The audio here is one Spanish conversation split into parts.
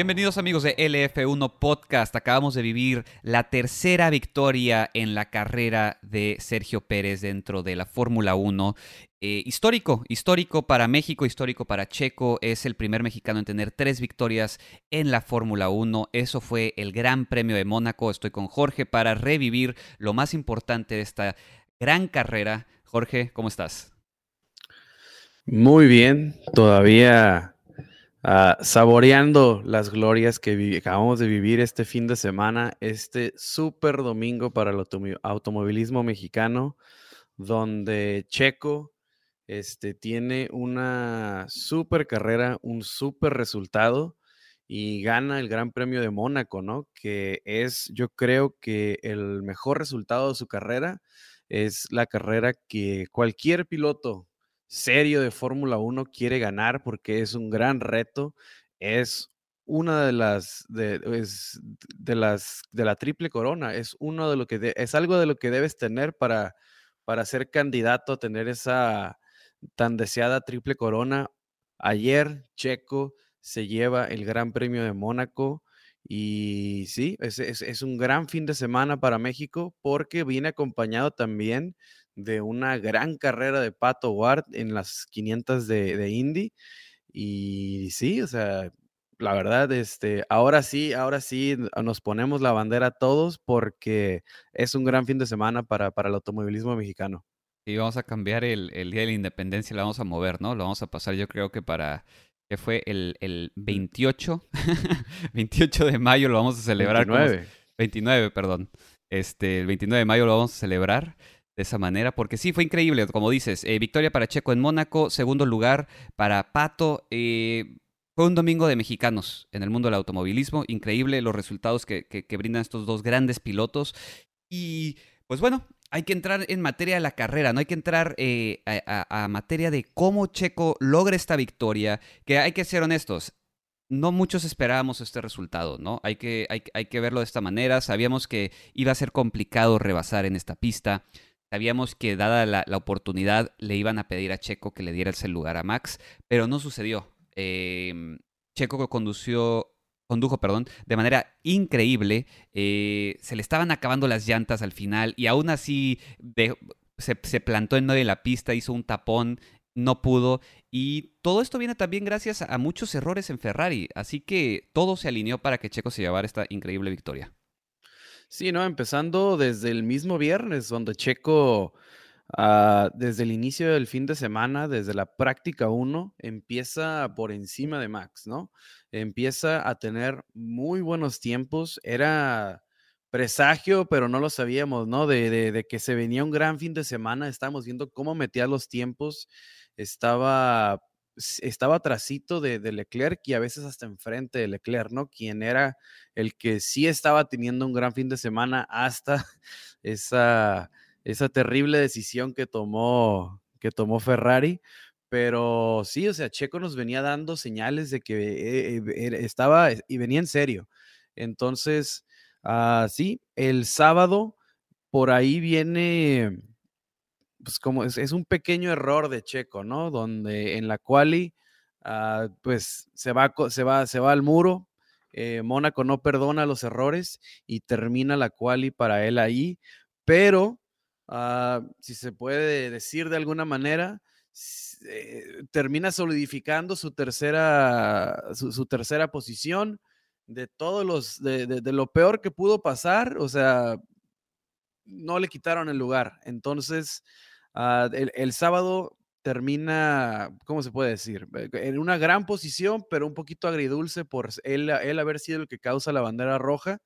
Bienvenidos amigos de LF1 Podcast. Acabamos de vivir la tercera victoria en la carrera de Sergio Pérez dentro de la Fórmula 1. Eh, histórico, histórico para México, histórico para Checo. Es el primer mexicano en tener tres victorias en la Fórmula 1. Eso fue el Gran Premio de Mónaco. Estoy con Jorge para revivir lo más importante de esta gran carrera. Jorge, ¿cómo estás? Muy bien, todavía Saboreando las glorias que acabamos de vivir este fin de semana, este súper domingo para el automovilismo mexicano, donde Checo este, tiene una súper carrera, un súper resultado y gana el Gran Premio de Mónaco, ¿no? Que es, yo creo que el mejor resultado de su carrera es la carrera que cualquier piloto serio de Fórmula 1 quiere ganar porque es un gran reto, es una de las de, de las de la triple corona, es uno de lo que es algo de lo que debes tener para para ser candidato a tener esa tan deseada triple corona. Ayer Checo se lleva el Gran Premio de Mónaco y sí, es, es un gran fin de semana para México porque viene acompañado también de una gran carrera de Pato Ward en las 500 de, de Indy. Y sí, o sea, la verdad, este, ahora sí, ahora sí nos ponemos la bandera todos porque es un gran fin de semana para, para el automovilismo mexicano. Y vamos a cambiar el, el, Día de la Independencia, lo vamos a mover, ¿no? Lo vamos a pasar yo creo que para, que fue el, el 28, 28 de mayo lo vamos a celebrar. 29. 29, perdón. Este, el 29 de mayo lo vamos a celebrar de esa manera, porque sí, fue increíble, como dices, eh, victoria para Checo en Mónaco, segundo lugar para Pato. Eh, fue un domingo de mexicanos en el mundo del automovilismo, increíble los resultados que, brindan estos dos grandes pilotos. Y pues bueno, hay que entrar en materia de la carrera, no hay que entrar eh, a, materia de cómo Checo logra esta victoria, que hay que ser honestos. No muchos esperábamos este resultado, ¿no? Hay que, hay, hay que verlo de esta manera. Sabíamos que iba a ser complicado rebasar en esta pista. Sabíamos que dada la, oportunidad le iban a pedir a Checo que le diera ese lugar a Max, pero no sucedió. Em, Checo condució, condujo perdón, de manera increíble. Eh, se le estaban acabando las llantas al final y aún así se, plantó en medio de la pista, hizo un tapón, no pudo. Y todo esto viene también gracias a muchos errores en Ferrari. Así que todo se alineó para que Checo se llevara esta increíble victoria. Sí, ¿no? Empezando desde el mismo viernes, donde Checo, ah, desde el inicio del fin de semana, desde la práctica 1, empieza por encima de Max, ¿no? Empieza a tener muy buenos tiempos. Era presagio, pero no lo sabíamos, ¿no? De, de que se venía un gran fin de semana. Estábamos viendo cómo metía los tiempos. Estaba estaba trasito de, Leclerc y a veces hasta enfrente de Leclerc, ¿no? Quien era el que sí estaba teniendo un gran fin de semana hasta esa, esa terrible decisión que tomó, que tomó Ferrari. Pero sí, o sea, Checo nos venía dando señales de que eh, eh, estaba y venía en serio. Entonces, uh, sí, el sábado por ahí viene pues como es, un pequeño error de Checo, ¿no? Donde en la quali, ah, pues se va, se, va, se va al muro, eh, Mónaco no perdona los errores y termina la quali para él ahí, pero ah, si se puede decir de alguna manera, eh, termina solidificando su tercera, su, tercera posición de todos los, de, de, lo peor que pudo pasar, o sea, no le quitaron el lugar. Entonces, Ah, el, sábado termina, ¿cómo se puede decir? Eh, en una gran posición, pero un poquito agridulce por él, él haber sido el que causa la bandera roja.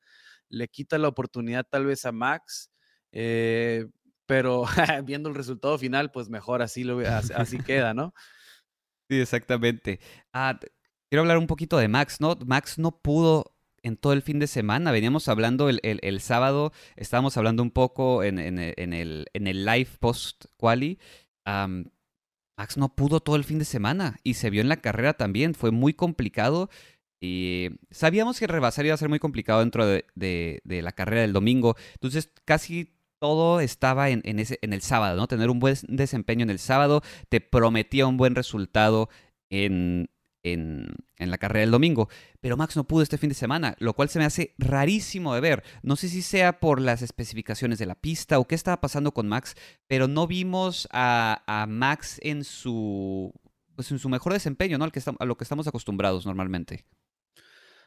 Le quita la oportunidad tal vez a Max, eh, pero viendo el resultado final, pues mejor así, lo, así, queda, ¿no? Sí, exactamente. Ah, quiero hablar un poquito de Max, ¿no? Max no pudo en todo el fin de semana. Veníamos hablando el, sábado, estábamos hablando un poco en, el, live post-quali. Max no pudo todo el fin de semana y se vio en la carrera también. Fue muy complicado. Y sabíamos que rebasar iba a ser muy complicado dentro de, la carrera del domingo. Entonces, casi todo estaba en, ese, en el sábado, ¿no? Tener un buen desempeño en el sábado te prometía un buen resultado en, en, la carrera del domingo. Pero Max no pudo este fin de semana, lo cual se me hace rarísimo de ver. No sé si sea por las especificaciones de la pista o qué estaba pasando con Max, pero no vimos a, Max en su, pues en su mejor desempeño, ¿no? Al que a lo que estamos acostumbrados normalmente.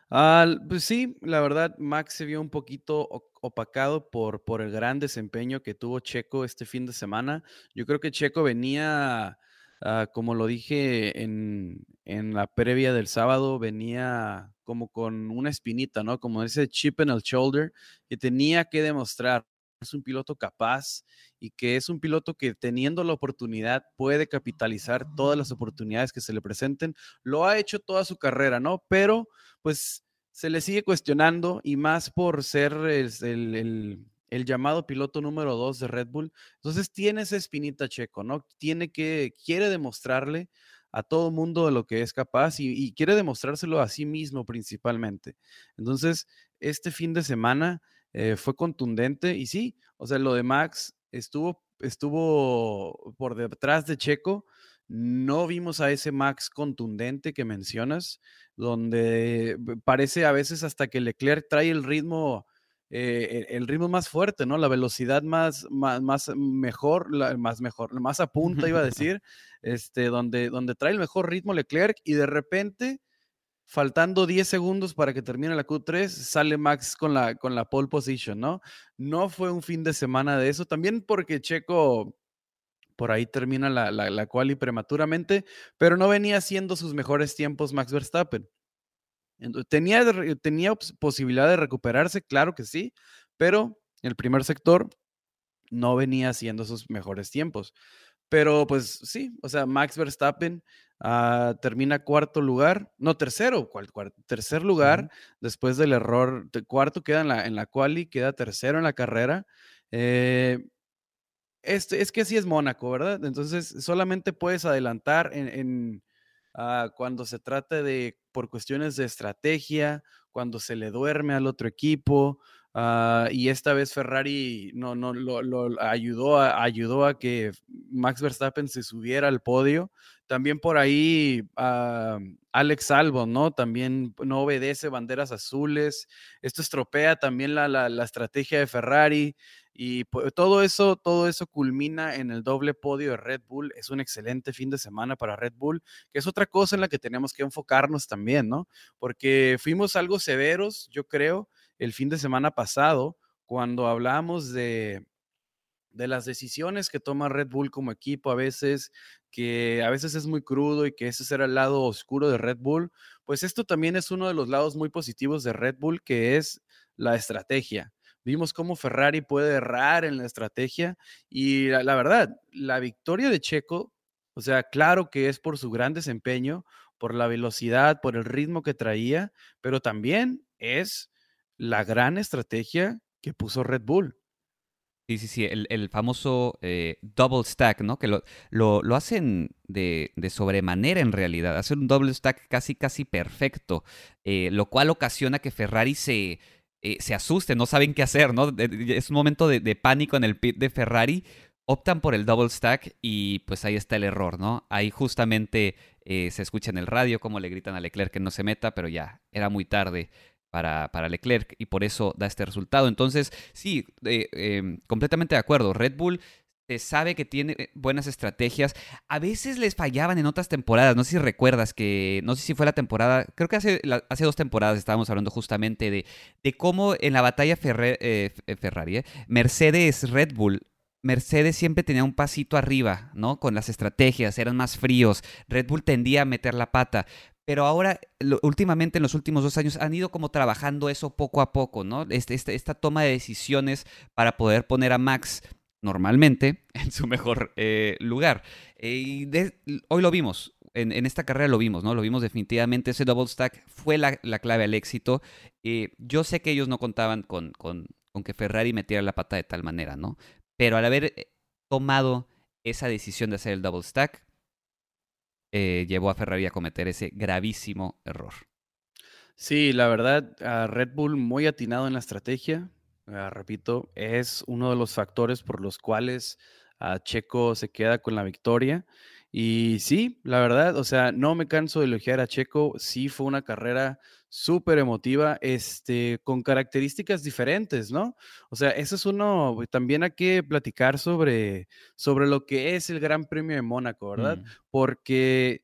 pues sí, la verdad, Max se vio un poquito opacado por, por el gran desempeño que tuvo Checo este fin de semana. Yo creo que Checo venía Ah, como lo dije en, la previa del sábado, venía como con una espinita, ¿no? Como ese chip en el shoulder que tenía que demostrar. Es un piloto capaz y que es un piloto que teniendo la oportunidad puede capitalizar todas las oportunidades que se le presenten. Lo ha hecho toda su carrera, ¿no? Pero pues se le sigue cuestionando y más por ser el llamado piloto número dos de Red Bull. Entonces tiene esa espinita checo, ¿no? Tiene que, quiere demostrarle a todo mundo de lo que es capaz y, quiere demostrárselo a sí mismo principalmente. Entonces, este fin de semana eh, fue contundente y sí, o sea, lo de Max estuvo, estuvo por detrás de Checo. No vimos a ese Max contundente que mencionas, donde parece a veces hasta que Leclerc trae el ritmo eh, el ritmo más fuerte, ¿no? La velocidad más, más, mejor, más mejor, más a punta, iba a decir, este, donde, donde trae el mejor ritmo Leclerc y de repente, faltando 10 segundos para que termine la Q3, sale Max con la, con la pole position, ¿no? No fue un fin de semana de eso, también porque Checo por ahí termina la, la, la quali prematuramente, pero no venía haciendo sus mejores tiempos Max Verstappen. ¿Tenía, ¿Tenía posibilidad de recuperarse? Claro que sí, pero el primer sector no venía haciendo sus mejores tiempos. Pero pues sí, o sea, Max Verstappen ah, termina cuarto lugar, no tercero, tercer lugar después del error, cuarto queda en la, en la quali, queda tercero en la carrera. Eh, este, es que así es Mónaco, ¿verdad? Entonces solamente puedes adelantar en, Ah, cuando se trata de, por cuestiones de estrategia, cuando se le duerme al otro equipo, ah, y esta vez Ferrari no, no lo, ayudó, a, ayudó a que Max Verstappen se subiera al podio. También por ahí ah, Alex Albon, ¿no? También no obedece banderas azules. Esto estropea también la, la estrategia de Ferrari. Y todo eso, todo eso culmina en el doble podio de Red Bull. Es un excelente fin de semana para Red Bull, que es otra cosa en la que tenemos que enfocarnos también, ¿no? Porque fuimos algo severos, yo creo, el fin de semana pasado, cuando hablamos de, de las decisiones que toma Red Bull como equipo a veces, que a veces es muy crudo y que ese será el lado oscuro de Red Bull, pues esto también es uno de los lados muy positivos de Red Bull, que es la estrategia. Vimos cómo Ferrari puede errar en la estrategia y la, verdad, la victoria de Checo, o sea, claro que es por su gran desempeño, por la velocidad, por el ritmo que traía, pero también es la gran estrategia que puso Red Bull. Sí, sí, sí, el, famoso eh, double stack, ¿no? Que lo, lo, hacen de, de, sobremanera en realidad, hacen un double stack casi, casi perfecto, eh, lo cual ocasiona que Ferrari se, eh, se asusten, no saben qué hacer, ¿no? Es un momento de, pánico en el pit de Ferrari. Optan por el double stack y pues ahí está el error, ¿no? Ahí justamente eh, se escucha en el radio cómo le gritan a Leclerc que no se meta, pero ya era muy tarde para, para Leclerc y por eso da este resultado. Entonces, sí, em, completamente de acuerdo. Red Bull se sabe que tiene eh, buenas estrategias. A veces les fallaban en otras temporadas. No sé si recuerdas que, no sé si fue la temporada, creo que hace, hace dos temporadas estábamos hablando justamente de, de cómo en la batalla eh, Ferrari, eh, Mercedes Red Bull. Mercedes siempre tenía un pasito arriba, ¿no? Con las estrategias, eran más fríos. Red Bull tendía a meter la pata. Pero ahora, últimamente, en los últimos dos años, han ido como trabajando eso poco a poco, ¿no? Este, este, esta toma de decisiones para poder poner a Max normalmente en su mejor eh, lugar. Eh, y hoy lo vimos, en, esta carrera lo vimos, ¿no? Lo vimos definitivamente, ese double stack fue la, clave al éxito. Eh, yo sé que ellos no contaban con, con, que Ferrari metiera la pata de tal manera, ¿no? Pero al haber tomado esa decisión de hacer el double stack, llevó a Ferrari a cometer ese gravísimo error. Sí, la verdad, a Red Bull muy atinado en la estrategia, Ah, repito, es uno de los factores por los cuales ah, Checo se queda con la victoria. Y sí, la verdad, o sea, no me canso de elogiar a Checo. Sí, fue una carrera súper emotiva, este, con características diferentes, ¿no? O sea, eso es uno, también hay que platicar sobre, sobre lo que es el Gran Premio de Mónaco, ¿verdad? Mm. Porque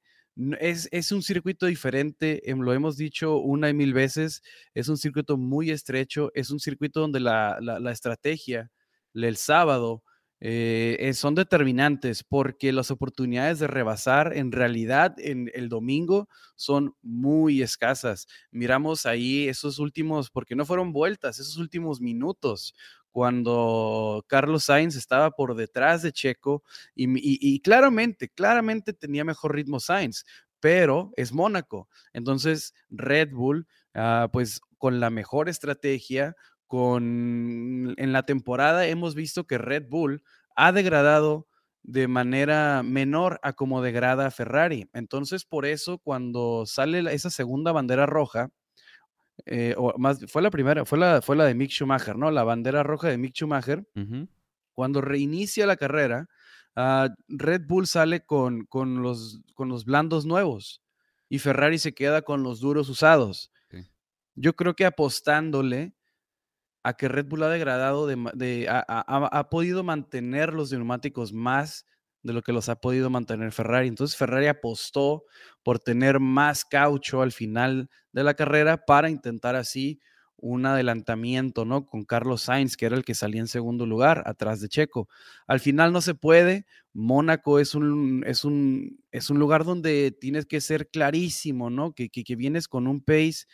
es, es, un circuito diferente, em, lo hemos dicho una y mil veces, es un circuito muy estrecho, es un circuito donde la, la, estrategia, el sábado, eh, son determinantes porque las oportunidades de rebasar en realidad en el domingo son muy escasas. Miramos ahí esos últimos, porque no fueron vueltas, esos últimos minutos cuando Carlos Sainz estaba por detrás de Checo y, claramente, claramente tenía mejor ritmo Sainz, pero es Mónaco. Entonces Red Bull, uh, pues con la mejor estrategia, con en la temporada hemos visto que Red Bull ha degradado de manera menor a como degrada Ferrari. Entonces, por eso, cuando sale esa segunda bandera roja, eh, o más, fue la primera, fue la, fue la de Mick Schumacher, ¿no? La bandera roja de Mick Schumacher, uh -huh. cuando reinicia la carrera, uh, Red Bull sale con, con, los, con los blandos nuevos y Ferrari se queda con los duros usados. Sí. Yo creo que apostándole a que Red Bull ha degradado, de, de ha, podido mantener los neumáticos más de lo que los ha podido mantener Ferrari. Entonces Ferrari apostó por tener más caucho al final de la carrera para intentar así un adelantamiento, ¿no? Con Carlos Sainz, que era el que salía en segundo lugar, atrás de Checo. Al final no se puede. Mónaco es un, es un, es un lugar donde tienes que ser clarísimo, ¿no? Que, que, que vienes con un pace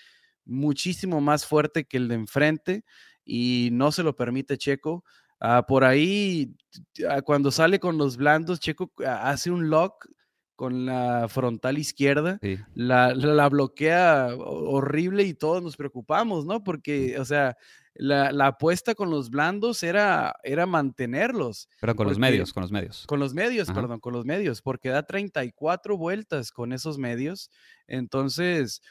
muchísimo más fuerte que el de enfrente y no se lo permite Checo. Uh, por ahí, uh, cuando sale con los blandos, Checo uh, hace un lock con la frontal izquierda, sí. la, la, la, bloquea horrible y todos nos preocupamos, ¿no? Porque, o sea, la, la apuesta con los blandos era, era mantenerlos. Pero con porque, los medios, con los medios. Con los medios, Ajá. perdón, con los medios, porque da 34 vueltas con esos medios. Entonces,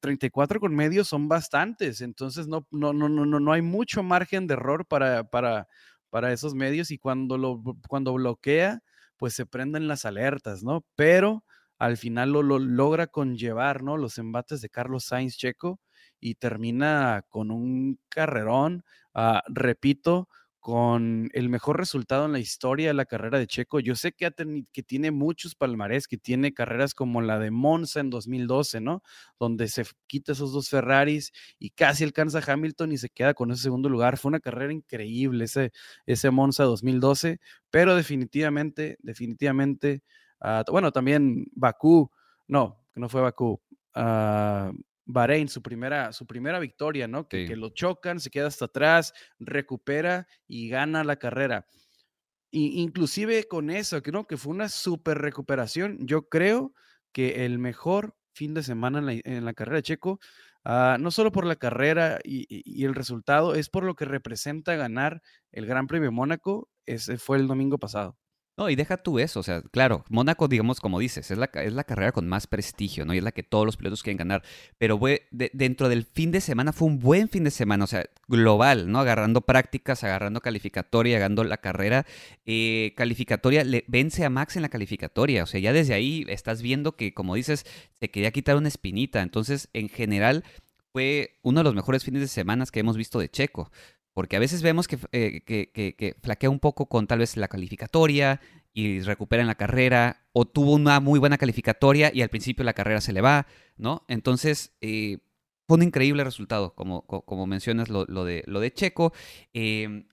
34 con medios son bastantes, entonces no, no, no, no, no hay mucho margen de error para, para, para esos medios y cuando, lo, cuando bloquea, pues se prenden las alertas, ¿no? Pero al final lo, lo logra conllevar, ¿no? Los embates de Carlos Sainz Checo y termina con un carrerón, uh, repito, con el mejor resultado en la historia de la carrera de Checo. Yo sé que, que tiene muchos palmarés, que tiene carreras como la de Monza en 2012, ¿no? Donde se quita esos dos Ferraris y casi alcanza a Hamilton y se queda con ese segundo lugar. Fue una carrera increíble ese, ese Monza 2012, pero definitivamente, definitivamente, uh, bueno, también Bakú, no, no fue Bakú, uh, Bahrein, su primera, su primera victoria, ¿no? Que, sí. que, lo chocan, se queda hasta atrás, recupera y gana la carrera. Y inclusive con eso, creo que fue una super recuperación. Yo creo que el mejor fin de semana en la, en la carrera de Checo, uh, no solo por la carrera y, y, y, el resultado, es por lo que representa ganar el Gran Premio de Mónaco. Ese fue el domingo pasado. No, y deja tú eso, o sea, claro, Mónaco, digamos, como dices, es la, es la carrera con más prestigio, ¿no? Y es la que todos los pilotos quieren ganar. Pero fue, de, dentro del fin de semana fue un buen fin de semana, o sea, global, ¿no? Agarrando prácticas, agarrando calificatoria, agarrando la carrera. Eh, calificatoria, le, vence a Max en la calificatoria, o sea, ya desde ahí estás viendo que, como dices, se quería quitar una espinita. Entonces, en general, fue uno de los mejores fines de semana que hemos visto de Checo. Porque a veces vemos que, eh, que, que, que, flaquea un poco con tal vez la calificatoria y recupera en la carrera, o tuvo una muy buena calificatoria y al principio la carrera se le va, ¿no? Entonces, eh, fue un increíble resultado, como, como mencionas lo, lo, de, lo de Checo. Eh,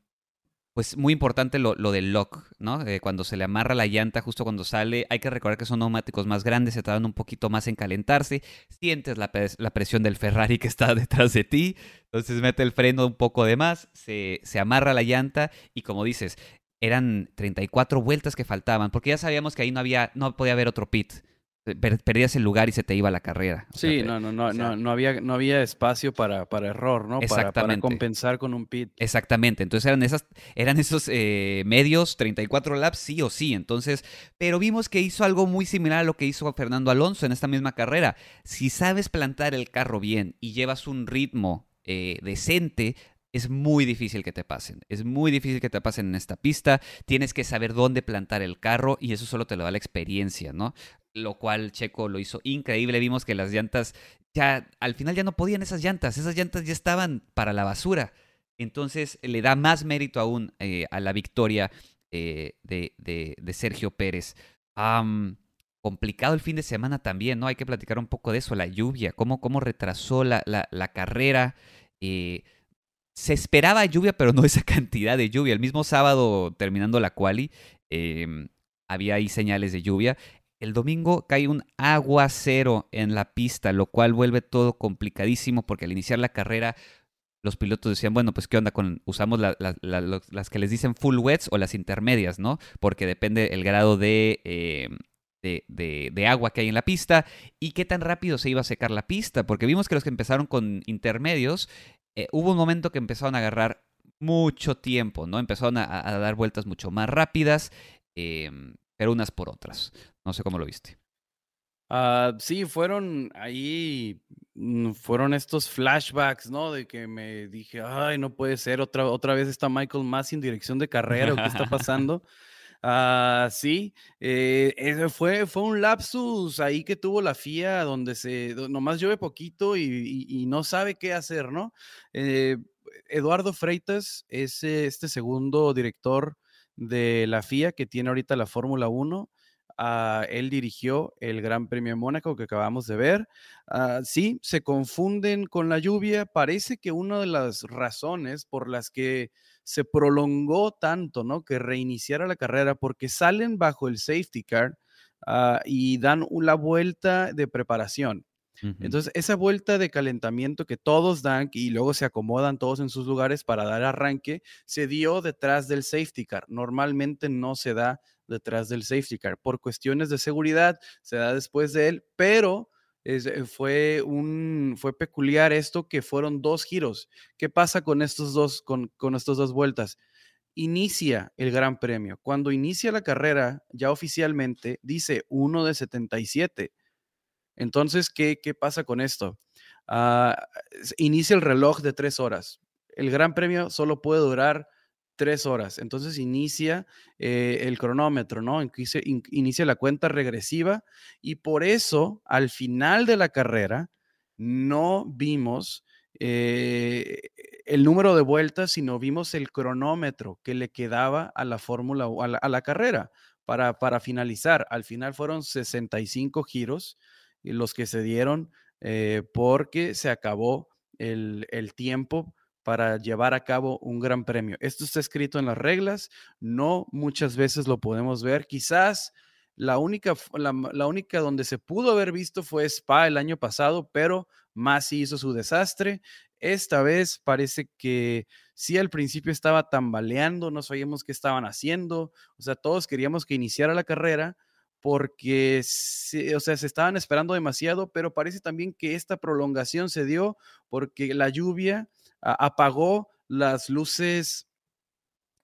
pues muy importante lo, lo del lock, ¿no? Eh, cuando se le amarra la llanta justo cuando sale, hay que recordar que son neumáticos más grandes, se tardan un poquito más en calentarse, sientes la, la, presión del Ferrari que está detrás de ti, entonces mete el freno un poco de más, se, se amarra la llanta y como dices, eran 34 vueltas que faltaban, porque ya sabíamos que ahí no había, no podía haber otro pit perdías el lugar y se te iba la carrera. O sí, sea, no, no, no, o sea, no, no, había, no había espacio para, para error, ¿no? Para, para, compensar con un pit. Exactamente, entonces eran, esas, eran esos eh, medios, 34 laps, sí o sí, entonces, pero vimos que hizo algo muy similar a lo que hizo Fernando Alonso en esta misma carrera. Si sabes plantar el carro bien y llevas un ritmo eh, decente, es muy difícil que te pasen. Es muy difícil que te pasen en esta pista. Tienes que saber dónde plantar el carro y eso solo te lo da la experiencia, ¿no? Lo cual Checo lo hizo increíble. Vimos que las llantas ya, al final ya no podían esas llantas. Esas llantas ya estaban para la basura. Entonces le da más mérito aún eh, a la victoria eh, de, de, Sergio Pérez. complicado el fin de semana también, ¿no? Hay que platicar un poco de eso, la lluvia, cómo, cómo retrasó la, la, carrera. Eh, se esperaba lluvia, pero no esa cantidad de lluvia. El mismo sábado, terminando la quali, em, había ahí señales de lluvia. El domingo cae un aguacero en la pista, lo cual vuelve todo complicadísimo porque al iniciar la carrera los pilotos decían, bueno, pues qué onda con, usamos las que les dicen full wets o las intermedias, ¿no? Porque depende el grado de, em, de, de, agua que hay en la pista y qué tan rápido se iba a secar la pista, porque vimos que los que empezaron con intermedios eh, hubo un momento que empezaron a agarrar mucho tiempo, ¿no? Empezaron a, dar vueltas mucho más rápidas, em, pero unas por otras. No sé cómo lo viste. Ah, sí, fueron ahí, mm, fueron estos flashbacks, ¿no? De que me dije, ay, no puede ser, otra, otra vez está Michael más en dirección de carrera, ¿qué está pasando? Ah, sí, eh, fue, fue un lapsus ahí que tuvo la FIA donde se nomás llueve poquito y, no sabe qué hacer, ¿no? Eh, Eduardo Freitas es este segundo director de la FIA que tiene ahorita la Fórmula 1. Ah, él dirigió el Gran Premio de Mónaco que acabamos de ver. Ah, sí, se confunden con la lluvia. Parece que una de las razones por las que se prolongó tanto, ¿no? Que reiniciara la carrera porque salen bajo el safety car ah, y dan una vuelta de preparación. Entonces, esa vuelta de calentamiento que todos dan y luego se acomodan todos en sus lugares para dar arranque, se dio detrás del safety car. Normalmente no se da detrás del safety car. Por cuestiones de seguridad, se da después de él, pero eh, fue, un, fue peculiar esto que fueron dos giros. ¿Qué pasa con estos dos, con, con estas dos vueltas? Inicia el Gran Premio. Cuando inicia la carrera, ya oficialmente dice 1 de 77. Entonces, ¿qué, qué pasa con esto? Ah, inicia el reloj de tres horas. El Gran Premio solo puede durar tres horas. Entonces inicia eh, el cronómetro, ¿no? Inicia, inicia, la cuenta regresiva y por eso al final de la carrera no vimos eh, el número de vueltas, sino vimos el cronómetro que le quedaba a la fórmula o a la, carrera para, para finalizar. Al final fueron 65 giros los que se dieron eh, porque se acabó el, el tiempo para llevar a cabo un gran premio. Esto está escrito en las reglas, no muchas veces lo podemos ver. Quizás la única, la, única donde se pudo haber visto fue Spa el año pasado, pero Masi hizo su desastre. Esta vez parece que sí al principio estaba tambaleando, no sabíamos qué estaban haciendo, o sea, todos queríamos que iniciara la carrera porque o sea, se estaban esperando demasiado, pero parece también que esta prolongación se dio porque la lluvia apagó las luces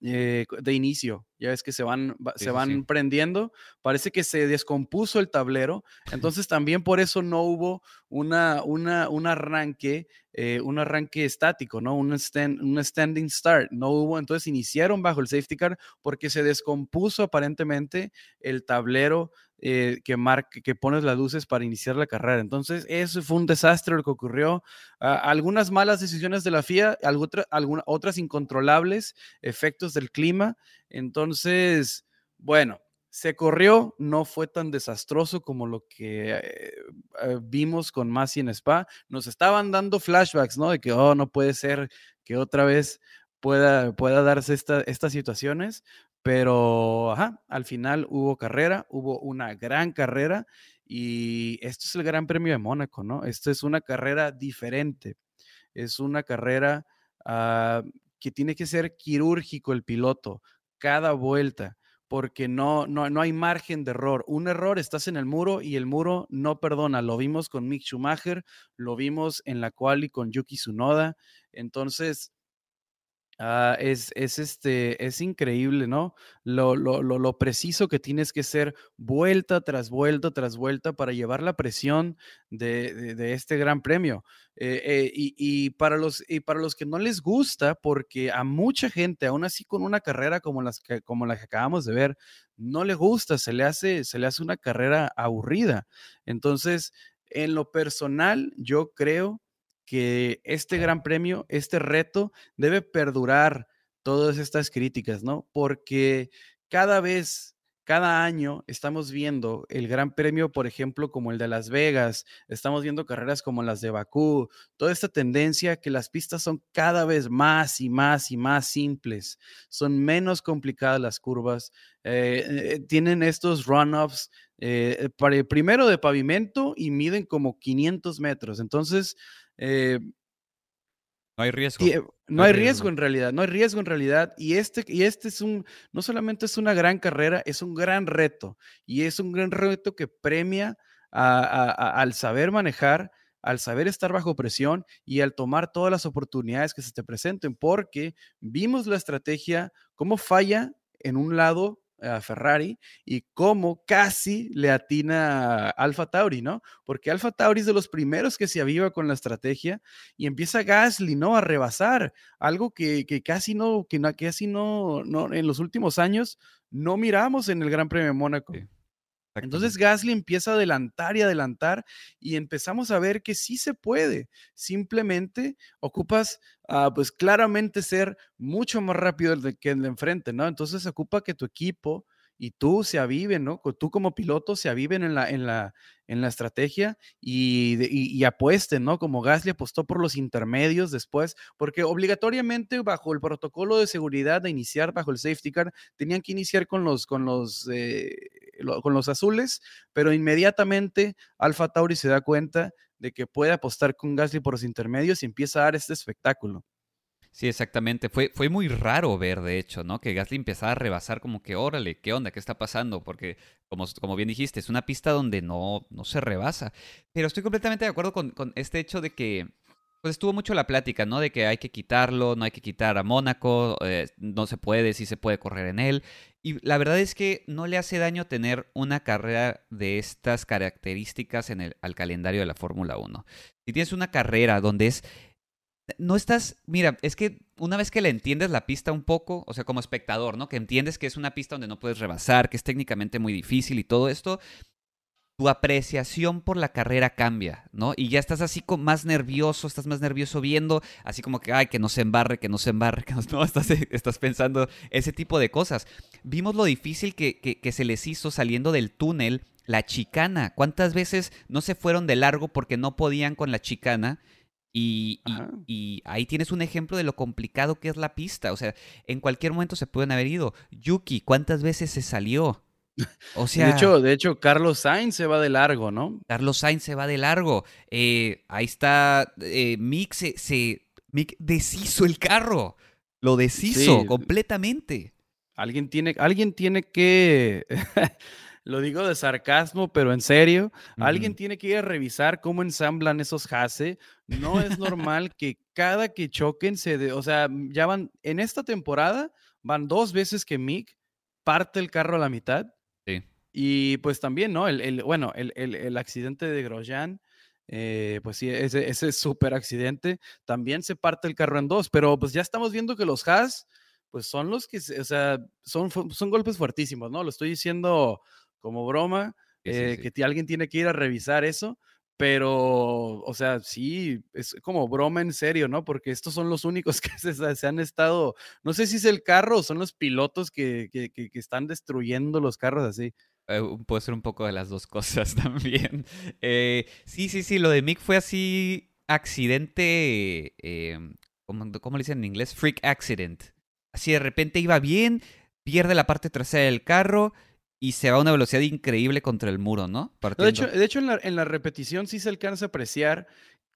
eh, de inicio. Ya ves que se van, se van prendiendo. Parece que se descompuso el tablero. Entonces también por eso no hubo una, una, un arranque, eh, un arranque estático, ¿no? Un, stand, un standing start. No hubo. Entonces iniciaron bajo el safety car porque se descompuso aparentemente el tablero eh, que, marque, que pones las luces para iniciar la carrera. Entonces, eso fue un desastre lo que ocurrió. Ah, algunas malas decisiones de la FIA, algunas otras incontrolables, efectos del clima. Entonces, bueno, se corrió, no fue tan desastroso como lo que eh, eh, vimos con Masi en Spa. Nos estaban dando flashbacks, ¿no? De que, oh, no puede ser que otra vez pueda, pueda darse estas situaciones, pero ajá, al final hubo carrera, hubo una gran carrera y esto es el Gran Premio de Mónaco, ¿no? Esto es una carrera diferente, es una carrera ah, que tiene que ser quirúrgico el piloto cada vuelta porque no, no, no hay margen de error. Un error, estás en el muro y el muro no perdona. Lo vimos con Mick Schumacher, lo vimos en la quali con Yuki Tsunoda. Entonces, Ah, es, es, este, es increíble, ¿no? Lo, lo, lo, lo, preciso que tienes que ser vuelta tras vuelta tras vuelta para llevar la presión de, de, este gran premio. Eh, eh, y, y, para los, y para los que no les gusta, porque a mucha gente, aún así con una carrera como, las que, como la que acabamos de ver, no le gusta, se le hace, se le hace una carrera aburrida. Entonces, en lo personal, yo creo que este gran premio, este reto, debe perdurar todas estas críticas, ¿no? Porque cada vez cada año estamos viendo el Gran Premio, por ejemplo, como el de Las Vegas, estamos viendo carreras como las de Bakú, toda esta tendencia que las pistas son cada vez más y más y más simples, son menos complicadas las curvas, eh, eh, tienen estos run-offs eh, primero de pavimento y miden como 500 metros, entonces eh, no hay riesgo. Eh, no, hay riesgo, en realidad, no hay riesgo en realidad. Y este, y este es un, no solamente es una gran carrera, es un gran reto. Y es un gran reto que premia al saber manejar, al saber estar bajo presión y al tomar todas las oportunidades que se te presenten, porque vimos la estrategia, cómo falla en un lado a Ferrari y cómo casi le atina a Alfa Tauri, ¿no? Porque Alfa Tauri es de los primeros que se aviva con la estrategia y empieza Gasly, ¿no? A rebasar, algo que, que casi no, que, que casi no, no, en los últimos años no miramos en el Gran Premio de Mónaco. Sí. Entonces Gasly empieza a adelantar y adelantar y empezamos a ver que sí se puede. Simplemente ocupas, uh, pues claramente ser mucho más rápido que el de enfrente, ¿no? Entonces ocupa que tu equipo y tú se aviven, ¿no? Tú como piloto se aviven en la, en la, en la estrategia y, y, apuesten, ¿no? Como Gasly apostó por los intermedios después, porque obligatoriamente bajo el protocolo de seguridad de iniciar bajo el safety car, tenían que iniciar con los, con los, eh, con los azules, pero inmediatamente Alfa Tauri se da cuenta de que puede apostar con Gasly por los intermedios y empieza a dar este espectáculo. Sí, exactamente. Fue, fue muy raro ver, de hecho, ¿no? Que Gasly empezara a rebasar como que, órale, ¿qué onda? ¿Qué está pasando? Porque, como, como bien dijiste, es una pista donde no, no se rebasa. Pero estoy completamente de acuerdo con, con este hecho de que, pues estuvo mucho la plática, ¿no? De que hay que quitarlo, no hay que quitar a Mónaco, eh, no se puede, sí se puede correr en él. Y la verdad es que no le hace daño tener una carrera de estas características en el, al calendario de la Fórmula 1. Si tienes una carrera donde es no estás, mira, es que una vez que le entiendes la pista un poco, o sea, como espectador, ¿no? Que entiendes que es una pista donde no puedes rebasar, que es técnicamente muy difícil y todo esto, tu apreciación por la carrera cambia, ¿no? Y ya estás así como más nervioso, estás más nervioso viendo, así como que, ay, que no se embarre, que no se embarre, que no, estás, estás pensando ese tipo de cosas. Vimos lo difícil que, que, que se les hizo saliendo del túnel la chicana. ¿Cuántas veces no se fueron de largo porque no podían con la chicana? Y, y, y, ahí tienes un ejemplo de lo complicado que es la pista. O sea, en cualquier momento se pueden haber ido. Yuki, ¿cuántas veces se salió? O sea, de hecho, de hecho, Carlos Sainz se va de largo, ¿no? Carlos Sainz se va de largo. Eh, ahí está, eh, Mick se, se, Mick deshizo el carro. Lo deshizo sí. completamente. Alguien tiene, alguien tiene que lo digo de sarcasmo, pero en serio, uh -huh. alguien tiene que ir a revisar cómo ensamblan esos Hase. No es normal que cada que choquen se, de, o sea, ya van, en esta temporada van dos veces que Mick parte el carro a la mitad. Sí. Y pues también, ¿no? El, el bueno, el, el, el, accidente de Grosjean, eh, pues sí, ese, ese súper accidente, también se parte el carro en dos, pero pues ya estamos viendo que los Haas, pues son los que, o sea, son, son golpes fuertísimos, ¿no? Lo estoy diciendo como broma, sí, eh, sí, que alguien tiene que ir a revisar eso, pero, o sea, sí, es como broma en serio, ¿no? Porque estos son los únicos que se, se han estado, no sé si es el carro o son los pilotos que, que, que, que están destruyendo los carros así. Eh, puede ser un poco de las dos cosas también. Eh, sí, sí, sí, lo de Mick fue así accidente, eh, ¿cómo, ¿cómo le dicen en inglés? Freak accident. Así de repente iba bien, pierde la parte trasera del carro y se va a una velocidad increíble contra el muro, ¿no? De hecho, de hecho en, la, en, la, repetición sí se alcanza a apreciar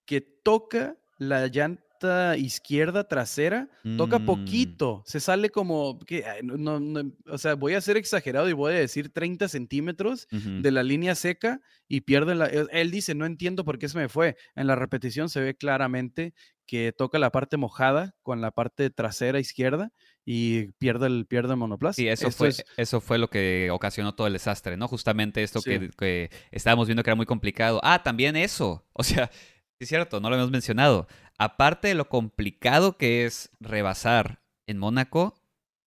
que toca la, llan pata izquierda trasera, toca Mm, poquito, se sale como, que, no, no, o sea, voy a ser exagerado y voy a decir 30 centímetros de la línea seca y pierde la... Él él dice, no entiendo por qué se me fue. En la repetición se ve claramente que toca la parte mojada con la parte trasera izquierda y pierde el, pierde el monoplaza. Sí, eso Esto fue, es, eso fue lo que ocasionó todo el desastre, ¿no? Justamente esto sí, que, que estábamos viendo que era muy complicado. Ah, también eso. O sea, sí es cierto, no lo hemos mencionado. Aparte de lo complicado que es rebasar en Mónaco,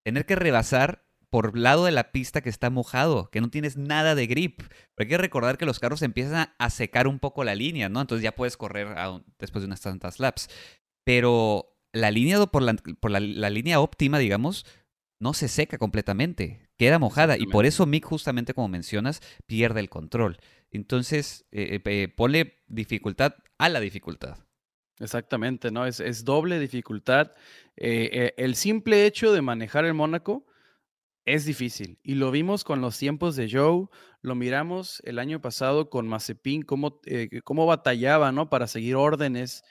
tener que rebasar por lado de la pista que está mojado, que no tienes nada de grip. Pero hay que recordar que los carros empiezan a, secar un poco la línea, ¿no? Entonces ya puedes correr un- después de unas tantas laps. Pero la línea por la, por la, la línea óptima, digamos, no se seca completamente, queda mojada. Y por eso Mick, justamente como mencionas, pierde el control. Entonces, eh, eh, eh, ponle dificultad a la dificultad. Exactamente, ¿no? Es, es doble dificultad. Eh, eh, el simple hecho de manejar el Mónaco es difícil. Y lo vimos con los tiempos de Joe, lo miramos el año pasado con Mazepin, cómo, eh, cómo batallaba, ¿no? Para seguir órdenes,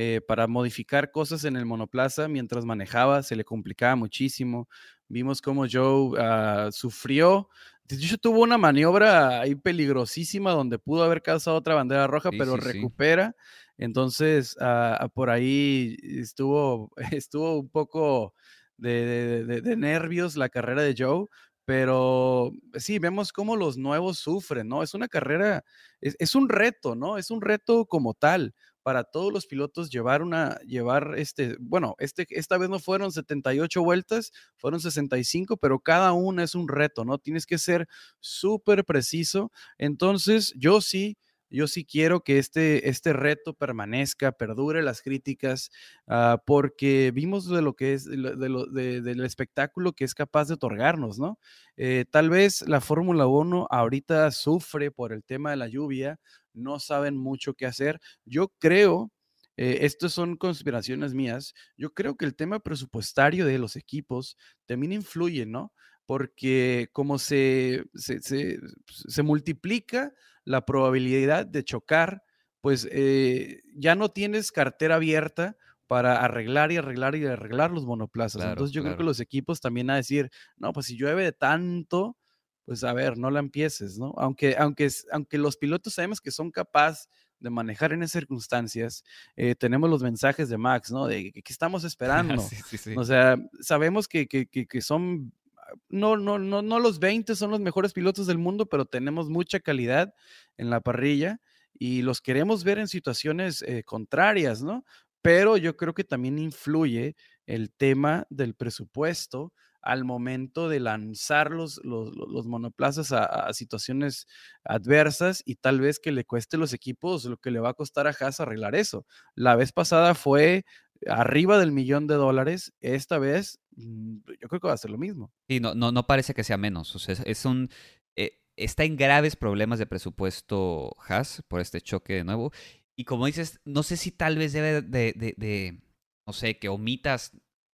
eh, para modificar cosas en el monoplaza mientras manejaba, se le complicaba muchísimo. Vimos cómo Joe ah, sufrió. De hecho, tuvo una maniobra ahí peligrosísima donde pudo haber causado otra bandera roja, Sí, pero sí, sí. recupera. Entonces, ah, por ahí estuvo, estuvo un poco de, de- de- de nervios la carrera de Joe, pero sí, vemos cómo los nuevos sufren, ¿no? Es una carrera, es, es un reto, ¿no? Es un reto como tal para todos los pilotos llevar una, llevar este, bueno, este, esta vez no fueron 78 vueltas, fueron 65, pero cada una es un reto, ¿no? Tienes que ser súper preciso. Entonces, yo sí, yo sí quiero que este, este reto permanezca, perdure las críticas, ah, porque vimos de lo que es, de lo- de del espectáculo que es capaz de otorgarnos, ¿no? Eh, tal vez la Fórmula 1 ahorita sufre por el tema de la lluvia, no saben mucho qué hacer. Yo creo, eh, estas son conspiraciones mías, yo creo que el tema presupuestario de los equipos también influye, ¿no? Porque como se, se, se- se multiplica la probabilidad de chocar, pues eh, ya no tienes cartera abierta para arreglar y arreglar y arreglar los monoplazas. Claro, Entonces yo creo que los equipos también a decir, no, pues si llueve de tanto, pues a ver, no la empieces, ¿no? Aunque, aunque, aunque los pilotos sabemos que son capaces de manejar en esas circunstancias, eh, tenemos los mensajes de Max, ¿no? De que, que estamos esperando. Sí, sí, sí. O sea, sabemos que, que, que, que son, ah, no, no, no, no los 20 son los mejores pilotos del mundo, pero tenemos mucha calidad en la parrilla y los queremos ver en situaciones eh, contrarias, ¿no? Pero yo creo que también influye el tema del presupuesto al momento de lanzar los, los, monoplazas a, situaciones adversas y tal vez que le cueste a los equipos lo que le va a costar a Haas arreglar eso. La vez pasada fue arriba del millón de dólares, esta vez mm, yo creo que va a ser lo mismo. Sí, no, no, no parece que sea menos. O sea, es, un. eh, está en graves problemas de presupuesto Haas por este choque de nuevo. Y como dices, no sé si tal vez debe de, de- de, no sé, que omitas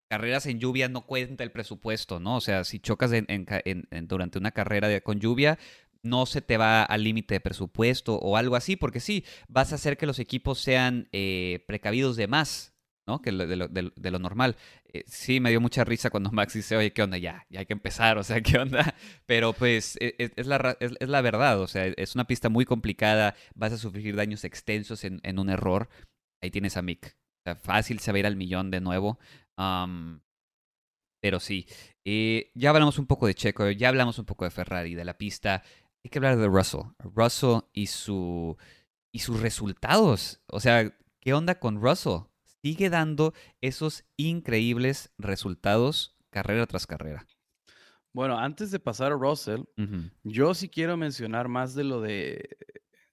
carreras en lluvia no cuenta el presupuesto, ¿no? O sea, si chocas en- durante una carrera con lluvia, no se te va al límite de presupuesto o algo así, porque sí, vas a hacer que los equipos sean eh, precavidos de más, ¿no? Que lo- de lo, de lo- normal. Eh, sí, me dio mucha risa cuando Max dice, oye, ¿qué onda? Ya, ya hay que empezar, o sea, ¿qué onda? Pero pues e- e- es, la, es, es la verdad, o sea, es una pista muy complicada, vas a sufrir daños extensos en, en un error. Ahí tienes a Mick. O sea, fácil se va a ir al millón de nuevo. Pero sí, eh, ya hablamos un poco de Checo, ya hablamos un poco de Ferrari, de la pista. Hay que hablar de Russell. Russell y su y sus resultados. O sea, ¿qué onda con Russell? Sigue dando esos increíbles resultados carrera tras carrera. Bueno, antes de pasar a Russell, yo sí quiero mencionar más de lo de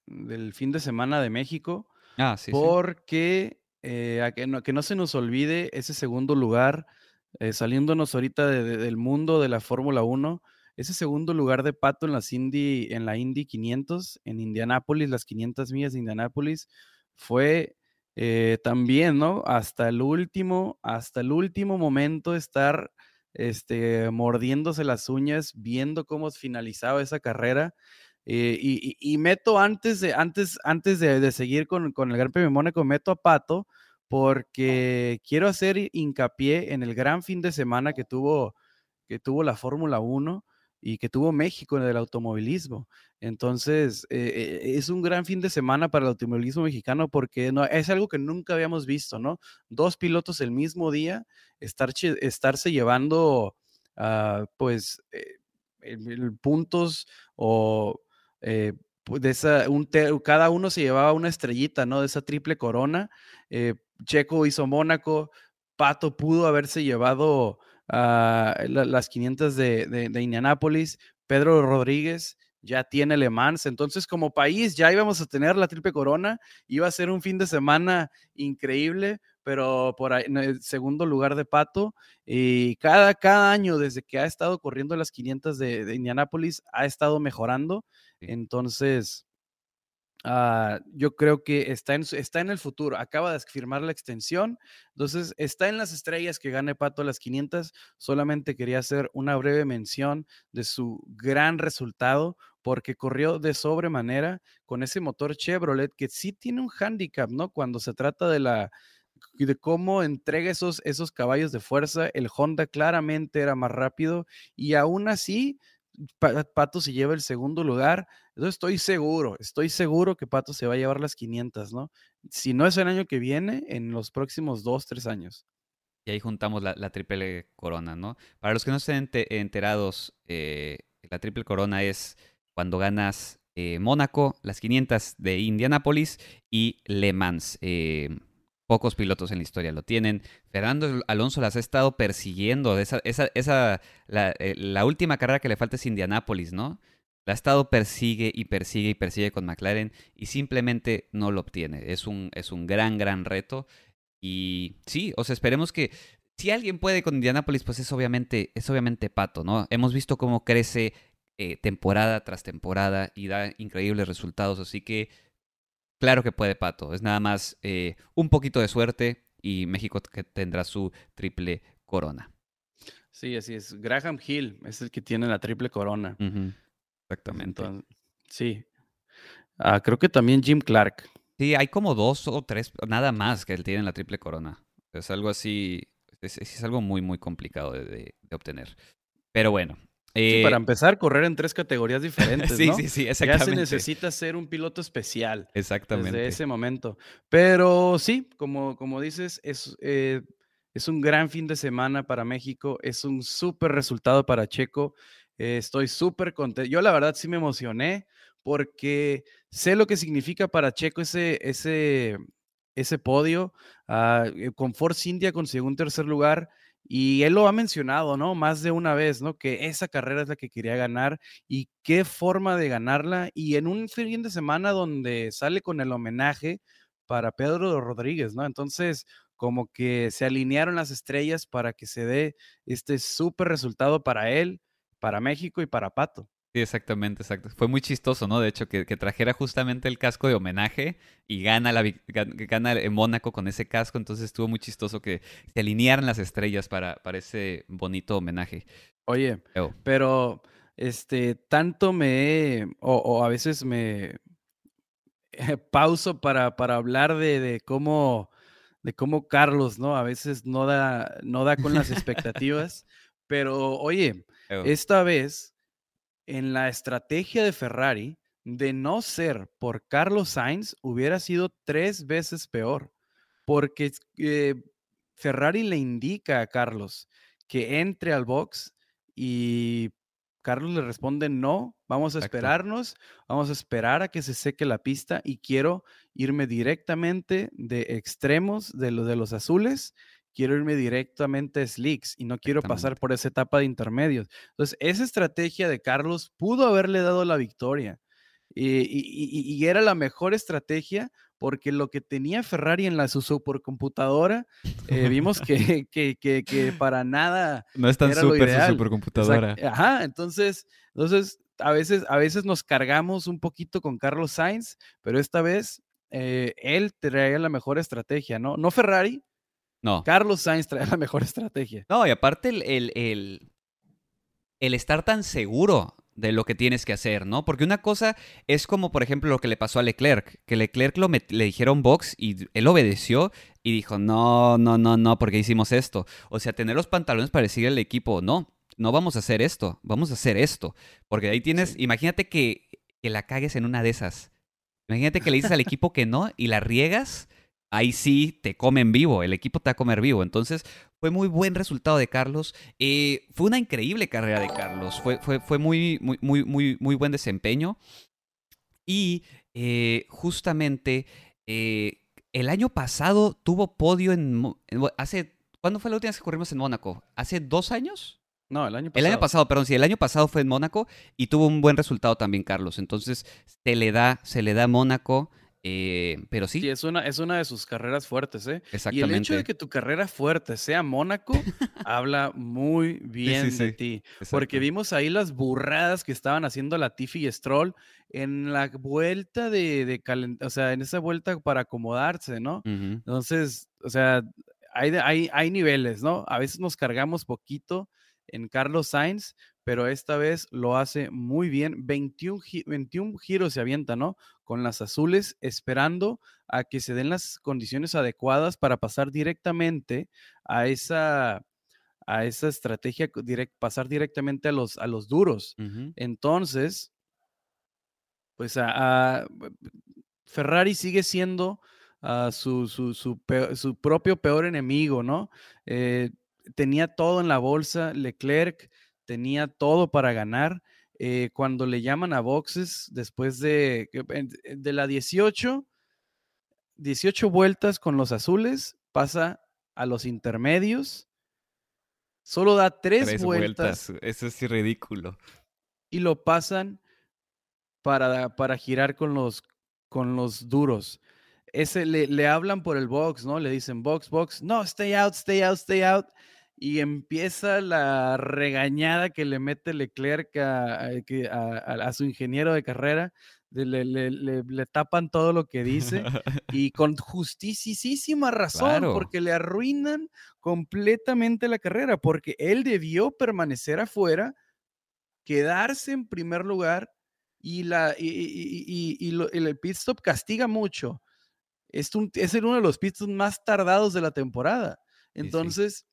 del fin de semana de México, Ah, sí, sí. Eh, a que, no, que no se nos olvide ese segundo lugar, eh, saliéndonos ahorita de- de- del mundo de la Fórmula 1, ese segundo lugar de Pato en, las Indy, en la Indy 500, en Indianápolis, las 500 millas de Indianápolis, fue eh, también, ¿no? Hasta el último, hasta el último momento estar este, mordiéndose las uñas, viendo cómo finalizaba esa carrera. Eh, y, meto antes de, antes, antes de, de seguir con, con el Gran Premio Mónaco, meto a Pato, porque quiero hacer hincapié en el gran fin de semana que tuvo, que tuvo la Fórmula 1 y que tuvo México en el automovilismo. Entonces, eh, eh, es un gran fin de semana para el automovilismo mexicano porque no, es algo que nunca habíamos visto, ¿no? Dos pilotos el mismo día, estar, estarse llevando, uh, pues, eh, puntos o de esa, un cada uno se llevaba una estrellita, ¿no? De esa triple corona. Checo hizo Mónaco, Pato pudo haberse llevado las 500 de, de, Indianápolis, Pedro Rodríguez ya tiene Le Mans, entonces como país ya íbamos a tener la triple corona, iba a ser un fin de semana increíble, pero por ahí, en el segundo lugar de Pato, y cada, cada año desde que ha estado corriendo las 500 de, de Indianápolis, ha estado mejorando, entonces Ah, yo creo que está en, está en el futuro. Acaba de firmar la extensión. Entonces, está en las estrellas que gane Pato a las 500. Solamente quería hacer una breve mención de su gran resultado porque corrió de sobremanera con ese motor Chevrolet que sí tiene un handicap, ¿no? Cuando se trata de la de cómo entrega esos, esos caballos de fuerza, el Honda claramente era más rápido y aún así Pato se lleva el segundo lugar. Entonces estoy seguro, estoy seguro que Pato se va a llevar las 500, ¿no? Si no es el año que viene, en los próximos dos, tres años. Y ahí juntamos la, triple corona, ¿no? Para los que no estén enterados, eh, la triple corona es cuando ganas eh, Mónaco, las 500 de Indianápolis y Le Mans. Eh, pocos pilotos en la historia lo tienen. Fernando Alonso las ha estado persiguiendo. Esa, esa, esa eh, la, última carrera que le falta es Indianápolis, ¿no? La ha estado persigue y persigue y persigue con McLaren y simplemente no lo obtiene. Es un, es un gran, gran reto. Y sí, o sea, esperemos que si alguien puede con Indianápolis, pues es obviamente, es obviamente Pato, ¿no? Hemos visto cómo crece eh, temporada tras temporada y da increíbles resultados. Así que Claro que puede Pato, es nada más eh, un poquito de suerte y México tendrá su triple corona. Sí, así es. Graham Hill es el que tiene la triple corona. Exactamente. sí. Ah, creo que también Jim Clark. Sí, hay como dos o tres, nada más que él tiene la triple corona. Es algo así, es, algo muy, muy complicado de obtener. Pero bueno, eh, para empezar, correr en tres categorías diferentes. sí, sí, sí, exactamente. Ya se necesita ser un piloto especial. Exactamente. Desde ese momento. Pero sí, como, como dices, es, eh, es un gran fin de semana para México. Es un súper resultado para Checo. Eh, estoy súper contento. Yo, la verdad, sí me emocioné porque sé lo que significa para Checo ese, ese, ese podio. Ah, con Force India consiguió un tercer lugar y él lo ha mencionado, ¿no? Más de una vez, ¿no? Que esa carrera es la que quería ganar y qué forma de ganarla. Y en un fin de semana donde sale con el homenaje para Pedro Rodríguez, ¿no? Entonces, como que se alinearon las estrellas para que se dé este súper resultado para él, para México y para Pato. Sí, exactamente, exacto. Fue muy chistoso, ¿no? De hecho, que, trajera justamente el casco de homenaje y gana, la, gana en Mónaco con ese casco. Entonces estuvo muy chistoso que se alinearan las estrellas para, para ese bonito homenaje. Oye, pero este, tanto me, o, o a veces me pauso para, para hablar de, de, cómo, de cómo Carlos, ¿no? A veces no da, no da con las expectativas, pero oye, esta vez en la estrategia de Ferrari, de no ser por Carlos Sainz, hubiera sido tres veces peor, porque eh, Ferrari le indica a Carlos que entre al box y Carlos le responde no, vamos a esperarnos, vamos a esperar a que se seque la pista y quiero irme directamente de extremos de, de los azules quiero irme directamente a Slicks y no quiero pasar por esa etapa de intermedios. Entonces, esa estrategia de Carlos pudo haberle dado la victoria y, era la mejor estrategia porque lo que tenía Ferrari en la su supercomputadora, eh, vimos que, que, para nada. No es tan súper su supercomputadora. Ajá, entonces, entonces a, veces, a veces nos cargamos un poquito con Carlos Sainz, pero esta vez eh, él traía la mejor estrategia, ¿no? No Ferrari, no. Carlos Sainz trae la mejor estrategia. No, y aparte el, el, el, estar tan seguro de lo que tienes que hacer, ¿no? Porque una cosa es como, por ejemplo, lo que le pasó a Leclerc, que Leclerc lo le dijeron box y él obedeció. y dijo, no, no, no, no, porque hicimos esto. O sea, tener los pantalones para decirle al equipo, no, no vamos a hacer esto, vamos a hacer esto. Porque ahí tienes, imagínate que, que la cagues en una de esas. Imagínate que le dices al equipo que no y la riegas, ahí sí te comen vivo, el equipo te va a comer vivo. Entonces, fue muy buen resultado de Carlos. Eh, fue una increíble carrera de Carlos. Fue, fue, fue muy, muy, muy, muy, muy buen desempeño. Y eh, justamente eh, el año pasado tuvo podio en, hace ¿Cuándo fue la última vez que corrimos en Mónaco? ¿Hace dos años? No, el año pasado. El año pasado, perdón, sí, el año pasado fue en Mónaco y tuvo un buen resultado también, Carlos. Entonces, se le da, se le da Mónaco. Eh, pero sí. Sí, es una, es una de sus carreras fuertes, ¿eh? Exactamente. Y el hecho de que tu carrera fuerte sea Mónaco habla muy bien de ti. Porque vimos ahí las burradas que estaban haciendo la Tiffy y Stroll en la vuelta de, de o sea, en esa vuelta para acomodarse, ¿no? Entonces, o sea, hay, hay, hay niveles, ¿no? A veces nos cargamos poquito en Carlos Sainz, pero esta vez lo hace muy bien. 21, 21 giros se avienta, ¿no? Con las azules, esperando a que se den las condiciones adecuadas para pasar directamente a esa, a esa estrategia, direct, pasar directamente a los, a los duros. Entonces, pues a, Ferrari sigue siendo uh, su, su, su, su, propio peor enemigo, ¿no? Eh, tenía todo en la bolsa, Leclerc tenía todo para ganar. Eh, cuando le llaman a boxes después de, de la 18, 18 vueltas con los azules, pasa a los intermedios, solo da tres, vueltas, Eso es ridículo. Y lo pasan para, para girar con los, con los duros. Ese le, le hablan por el box, ¿no? Le dicen box, box, no, stay out, stay out, stay out y empieza la regañada que le mete Leclerc a, a, su ingeniero de carrera. Le, le, tapan todo lo que dice y con justicísima razón, porque le arruinan completamente la carrera, porque él debió permanecer afuera, quedarse en primer lugar y, la, y, y, el pit stop castiga mucho. Es, un, es uno de los pit stops más tardados de la temporada. Entonces,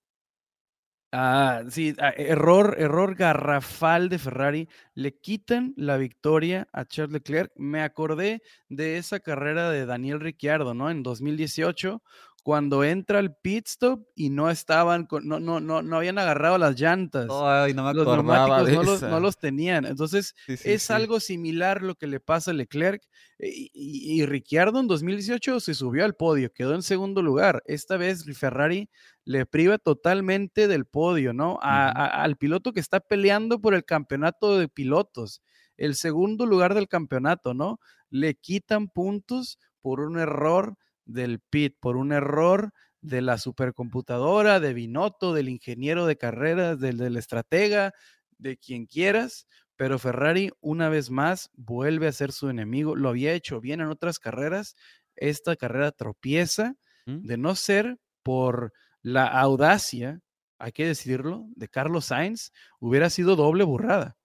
Ah, sí, ah, error, error garrafal de Ferrari. Le quitan la victoria a Charles Leclerc. Me acordé de esa carrera de Daniel Ricciardo, ¿no? En 2018, cuando entra el pit stop y no estaban, no, no, no, no habían agarrado las llantas. Ay, no me los neumáticos no los, no los, tenían. Entonces, es algo similar lo que le pasa a Leclerc. Y, y, Ricciardo en 2018 se subió al podio, quedó en segundo lugar. Esta vez Ferrari le priva totalmente del podio, ¿no? al piloto que está peleando por el campeonato de pilotos, el segundo lugar del campeonato, ¿no? Le quitan puntos por un error del pit, por un error de la supercomputadora, de Binotto, del ingeniero de carreras, del, del estratega, de quien quieras, pero Ferrari una vez más vuelve a ser su enemigo. Lo había hecho bien en otras carreras. Esta carrera tropieza ¿Mm? de no ser por la audacia, hay que decirlo, de Carlos Sainz, hubiera sido doble burrada.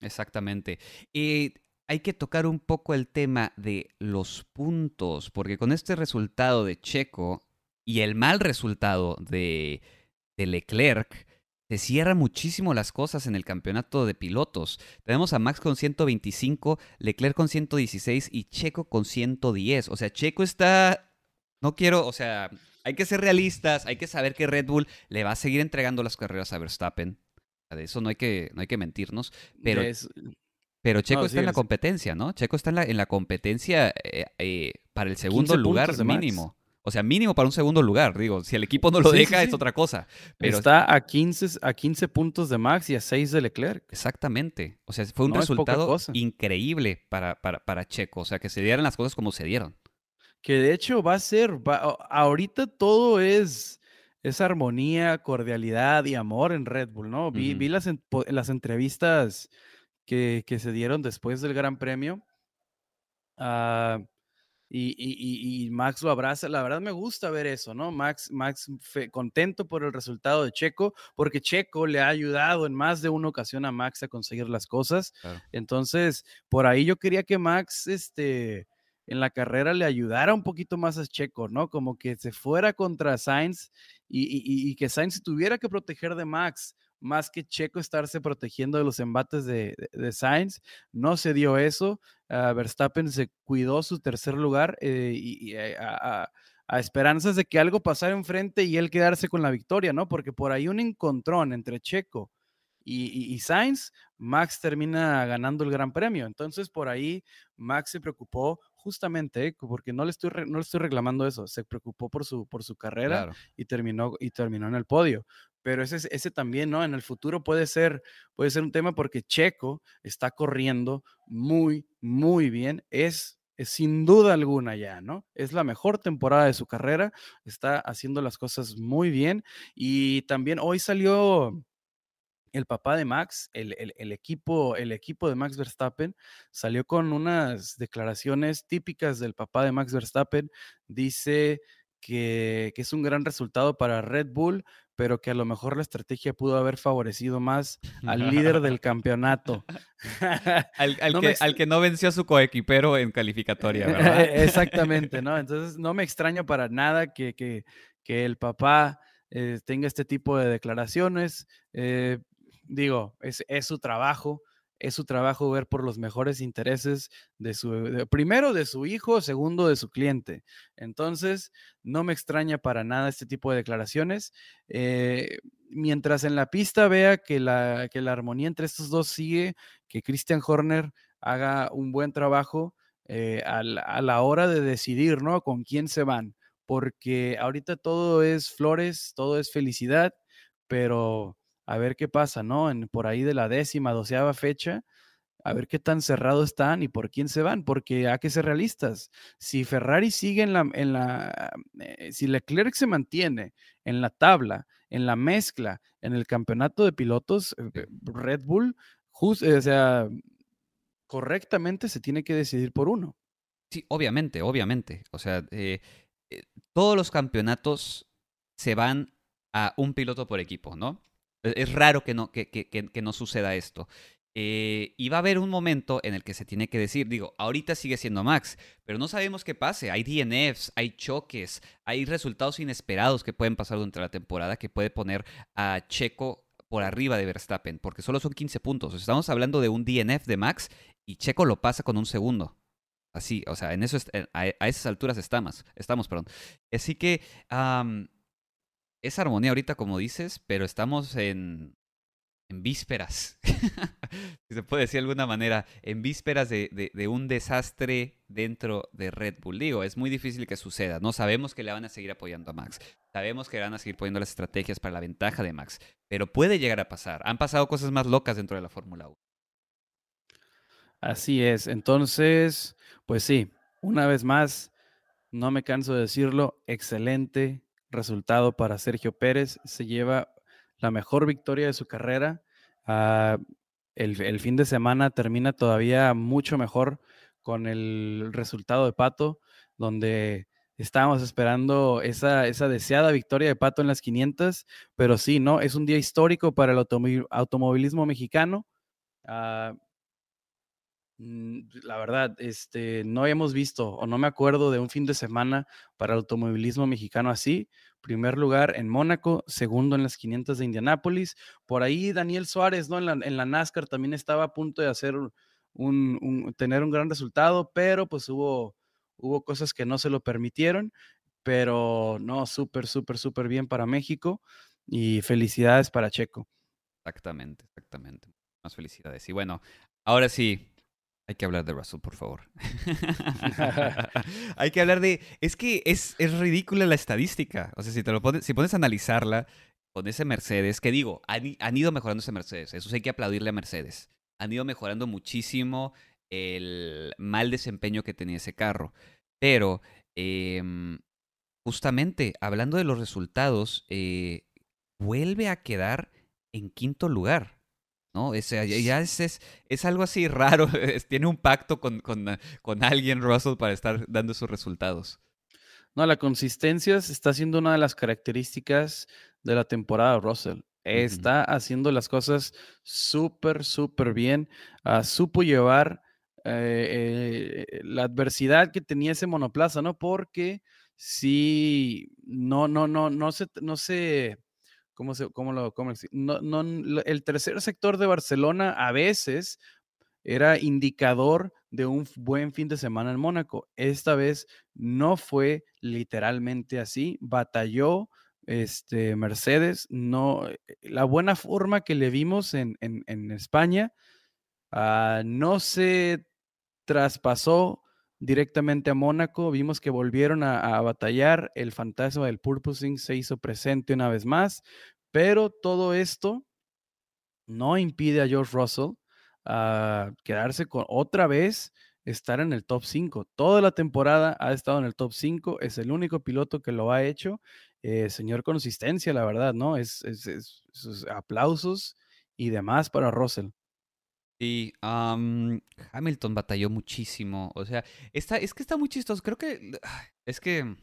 Exactamente. Y hay que tocar un poco el tema de los puntos, porque con este resultado de Checo y el mal resultado de, Leclerc, se cierran muchísimo las cosas en el campeonato de pilotos. Tenemos a Max con 125, Leclerc con 116 y Checo con 110. O sea, Checo está... No quiero, o sea, hay que ser realistas, hay que saber que Red Bull le va a seguir entregando las carreras a Verstappen. De eso no hay que, no hay que mentirnos. Pero pero Checo está en la competencia, ¿no? Checo está en la, en la competencia eh, eh, para el segundo lugar mínimo. O sea, mínimo para un segundo lugar, digo. Si el equipo no lo deja, es otra cosa. Pero está a 15, a 15 puntos de Max y a 6 de Leclerc. Exactamente. O sea, fue un resultado increíble para, para, para, Checo. O sea, que se dieran las cosas como se dieron. Que de hecho va a ser, ahorita todo es, es armonía, cordialidad y amor en Red Bull, ¿no? Vi, vi las, las entrevistas que, se dieron después del Gran Premio. Ah, y, Max lo abraza. La verdad me gusta ver eso, ¿no? Max, Max contento por el resultado de Checo, porque Checo le ha ayudado en más de una ocasión a Max a conseguir las cosas. Entonces, por ahí yo quería que Max, este, en la carrera le ayudara un poquito más a Checo, ¿no? Como que se fuera contra Sainz y, que Sainz tuviera que proteger de Max, más que Checo estarse protegiendo de los embates de, Sainz. No se dio eso. Ah, Verstappen se cuidó su tercer lugar eh, y, eh, a, esperanzas de que algo pasara enfrente y él quedarse con la victoria, ¿no? Porque por ahí un encontrón entre Checo y, Sainz, Max termina ganando el Gran Premio. Entonces, por ahí Max se preocupó justamente, porque no le estoy, no le estoy reclamando eso, se preocupó por su, por su carrera y, terminó, y terminó en el podio. Pero ese, ese también, ¿no? En el futuro puede ser, puede ser un tema porque Checo está corriendo muy, muy bien. Es sin duda alguna ya, ¿no? Es la mejor temporada de su carrera, está haciendo las cosas muy bien y también hoy salió el papá de Max, el, equipo, el equipo de Max Verstappen, salió con unas declaraciones típicas del papá de Max Verstappen. Dice que, es un gran resultado para Red Bull, pero que a lo mejor la estrategia pudo haber favorecido más al líder del campeonato. al, que, no venció a su coequipero en calificatoria, ¿verdad? Exactamente, ¿no? Entonces no me extraña para nada que, que, el papá eh, tenga este tipo de declaraciones. Eh, digo, es, su trabajo, es su trabajo ver por los mejores intereses de su, primero de su hijo, segundo de su cliente. Entonces, no me extraña para nada este tipo de declaraciones. Eh, mientras en la pista vea que la, que la armonía entre estos dos sigue, que Christian Horner haga un buen trabajo eh, a, la, hora de decidir, ¿no? Con quién se van. Porque ahorita todo es flores, todo es felicidad, pero a ver qué pasa, ¿no? En, por ahí de la décima, doceava fecha, a ver qué tan cerrados están y por quién se van, porque hay que ser realistas. Si Ferrari sigue en la, en la eh, si Leclerc se mantiene en la tabla, en la mezcla, en el campeonato de pilotos, eh, Red Bull, o sea, correctamente se tiene que decidir por uno. Sí, obviamente, obviamente. O sea, eh, todos los campeonatos se van a un piloto por equipo, ¿no? E-, es raro que no, que, que, que no suceda esto. Eh, y va a haber un momento en el que se tiene que decir, digo, ahorita sigue siendo Max, pero no sabemos qué pase. Hay DNFs, hay choques, hay resultados inesperados que pueden pasar durante la temporada que puede poner a Checo por arriba de Verstappen, porque solo son 15 puntos. Estamos hablando de un DNF de Max y Checo lo pasa con un segundo. Así, o sea, en eso a, esas alturas estamos, estamos, perdón. Así que es armonía ahorita, como dices, pero estamos en, en vísperas, si se puede decir de alguna manera, en vísperas de, de, un desastre dentro de Red Bull. Digo, es muy difícil que suceda, ¿no? Sabemos que le van a seguir apoyando a Max, sabemos que le van a seguir poniendo las estrategias para la ventaja de Max, pero puede llegar a pasar. Han pasado cosas más locas dentro de la Fórmula 1. Así es, entonces, pues sí, una vez más, no me canso de decirlo, excelente resultado para Sergio Pérez. Se lleva la mejor victoria de su carrera. Ah, el, fin de semana termina todavía mucho mejor con el resultado de Pato, donde estábamos esperando esa, deseada victoria de Pato en las 500, pero sí, ¿no? Es un día histórico para el automovilismo mexicano. Ah, la verdad, este, no hemos visto o no me acuerdo de un fin de semana para el automovilismo mexicano así. Primer lugar en Mónaco, segundo en las 500 de Indianápolis. Por ahí Daniel Suárez, ¿no? En la, en la NASCAR también estaba a punto de hacer un, tener un gran resultado, pero pues hubo, hubo cosas que no se lo permitieron. Pero no, súper, súper, súper bien para México y felicidades para Checo. Exactamente, exactamente. Más felicidades. Y bueno, ahora sí, hay que hablar de Russell, por favor. Hay que hablar de. Es que es, es ridícula la estadística. O sea, si te lo pones, si pones a analizarla con ese Mercedes, que digo, han, ido mejorando ese Mercedes. Eso sí hay que aplaudirle a Mercedes. Han ido mejorando muchísimo el mal desempeño que tenía ese carro. Pero, em, justamente, hablando de los resultados, eh, vuelve a quedar en quinto lugar. ¿No? Es, ya es, es, algo así raro, tiene un pacto con, con, con, alguien, Russell, para estar dando sus resultados. No, la consistencia está siendo una de las características de la temporada, Russell. Está haciendo las cosas súper, súper bien. Ah, supo llevar eh, eh, la adversidad que tenía ese monoplaza, ¿no? Porque si no, no, no, no se, no se, ¿cómo cómo lo, cómo, el tercer sector de Barcelona a veces era indicador de un buen fin de semana en Mónaco. Esta vez no fue literalmente así. Batalló este, Mercedes. No, eh, la buena forma que le vimos en, en, España uh, no se traspasó directamente a Mónaco. Vimos que volvieron a, a, batallar. El fantasma del purposing se hizo presente una vez más. Pero todo esto no impide a George Russell a quedarse con otra vez estar en el top 5. Toda la temporada ha estado en el top 5, es el único piloto que lo ha hecho. Eh, señor consistencia, la verdad, ¿no? Es, es, aplausos y demás para Russell. Sí, Hamilton batalló muchísimo. O sea, está, es que está muy chistoso. Creo que es que